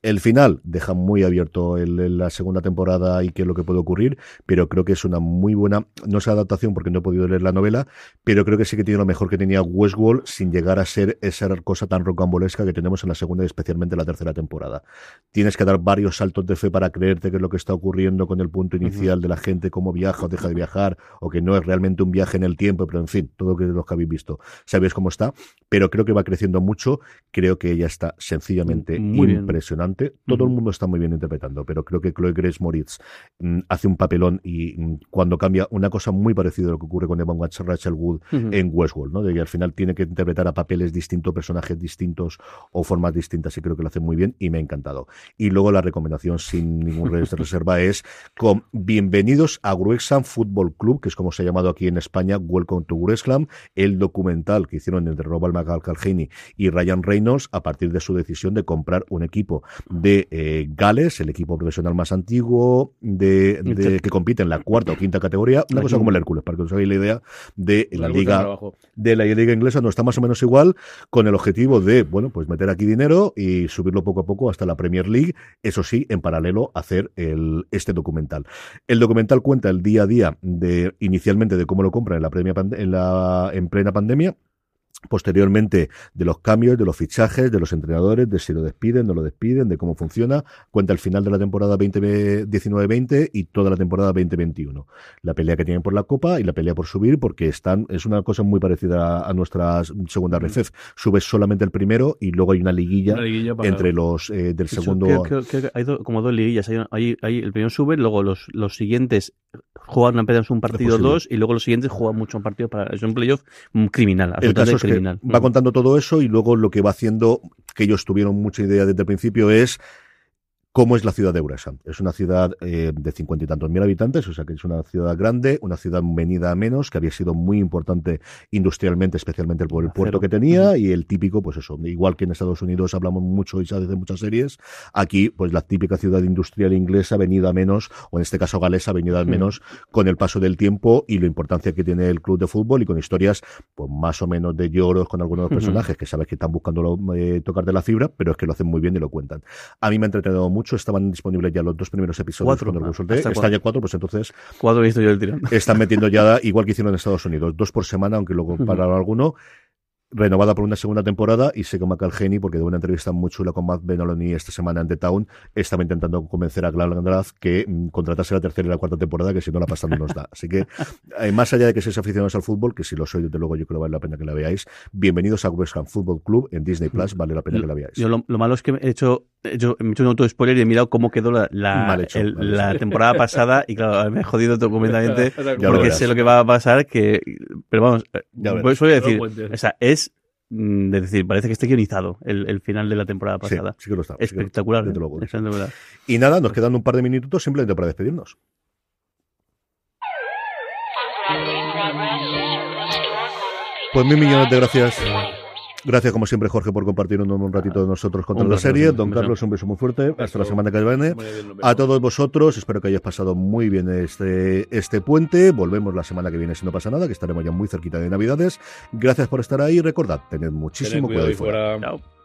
Speaker 1: El final deja muy abierto el, la segunda temporada y qué es lo que puede ocurrir, pero creo que es una muy buena, no es adaptación porque no he podido leer la novela, pero creo que sí que tiene lo mejor que tenía Westworld sin llegar a ser esa cosa tan rocambolesca que tenemos en la segunda y especialmente en la tercera temporada. Tienes que dar varios saltos de fe para creerte que es lo que está ocurriendo con el punto inicial de la gente, cómo viaja o deja de viajar, o que no es realmente un viaje en el tiempo, pero en fin, todo lo que habéis visto, sabéis cómo está, pero creo que va creciendo mucho, creo que ella está sencillamente muy impresionante. Todo el mundo está muy bien interpretando, pero creo que Chloe Grace Moritz mm, hace un papelón y mm, cuando cambia una cosa muy parecida a lo que ocurre con Evan Rachel Wood en Westworld, ¿no? De que al final tiene que interpretar a papeles distintos, personajes distintos o formas distintas y creo que lo hace muy bien y me ha encantado. Y luego la recomendación sin ningún [laughs] reserva es con Bienvenidos a Wrexham Football Club, que es como se ha llamado aquí en España, Welcome to Wrexham, el documental que hicieron entre Robert McAlcalhaney y Ryan Reynolds a partir de su decisión de comprar un equipo de eh, Gales, el equipo profesional más antiguo de, que compite en la cuarta o quinta categoría, una cosa como el Hércules, para que os hagáis la idea de la liga de la liga inglesa, no está más o menos igual con el objetivo de, bueno, pues meter aquí dinero y subirlo poco a poco hasta la Premier League, eso sí, en paralelo hacer el, este documental. El documental cuenta el día a día de inicialmente de cómo lo compran en la, premia, en la en plena pandemia posteriormente de los cambios, de los fichajes, de los entrenadores, de si lo despiden, no lo despiden, de cómo funciona, cuenta el final de la temporada 2019-20 y toda la temporada 2021. La pelea que tienen por la Copa y la pelea por subir, porque están, es una cosa muy parecida a, nuestra segunda RFF. Subes solamente el primero y luego hay una liguilla, entre los eh, del segundo.
Speaker 2: hay como dos liguillas. Hay, hay, el primero sube, luego los, los siguientes juegan apenas un partido dos y luego los siguientes juegan muchos partidos para. Es un playoff criminal, absolutamente criminal.
Speaker 1: Va contando todo eso y luego lo que va haciendo, que ellos tuvieron mucha idea desde el principio, es cómo es la ciudad de Wrexham. Es una ciudad eh, de cincuenta y tantos mil habitantes, o sea que es una ciudad grande, una ciudad venida a menos, que había sido muy importante industrialmente, especialmente por el puerto que tenía, y el típico, pues eso, igual que en Estados Unidos hablamos mucho y se hace muchas series, aquí, pues la típica ciudad industrial inglesa venida a menos, o en este caso galesa venida a menos, con el paso del tiempo y la importancia que tiene el club de fútbol y con historias, pues más o menos de lloros con algunos personajes que sabes que están buscando eh, tocar de la fibra, pero es que lo hacen muy bien y lo cuentan. A mí me ha entretenido mucho estaban disponibles ya los dos primeros episodios cuando lo solté. Está ya cuatro, pues entonces.
Speaker 2: Cuatro he visto yo el tirón.
Speaker 1: Están metiendo ya, [laughs] igual que hicieron en Estados Unidos, dos por semana, aunque luego pararon alguno renovada por una segunda temporada y sé que McAlhenny, porque de una entrevista muy chula con Matt Benoloni esta semana en The Town, estaba intentando convencer a Gladys que mm, contratase la tercera y la cuarta temporada, que si no la pasada no nos da. Así que, [laughs] eh, más allá de que seáis aficionados al fútbol, que si lo soy, desde luego yo creo que vale la pena que la veáis, bienvenidos a West Ham Football Club en Disney Plus, vale la pena que la veáis.
Speaker 2: Yo lo, malo es que he hecho, yo he hecho un auto-spoiler y he mirado cómo quedó la, la, la temporada pasada y claro, me he jodido documentalmente [laughs] porque sé lo que va a pasar, que, pero vamos, pues voy a decir, o sea, es Mm, es decir, parece que esté guionizado el, el final de la temporada pasada.
Speaker 1: Sí, sí que lo está.
Speaker 2: Espectacular.
Speaker 1: y nada, nos quedan un par de minutos simplemente para despedirnos. Pues mil millones de gracias. Gracias, como siempre, Jorge, por compartir un, ratito de nosotros con toda la serie. Don Carlos, un beso muy fuerte. Hasta la semana que viene. A todos vosotros, espero que hayáis pasado muy bien este, este puente. Volvemos la semana que viene si no pasa nada, que estaremos ya muy cerquita de Navidades. Gracias por estar ahí. Recordad, tened muchísimo cuidado, y fuera. Chao.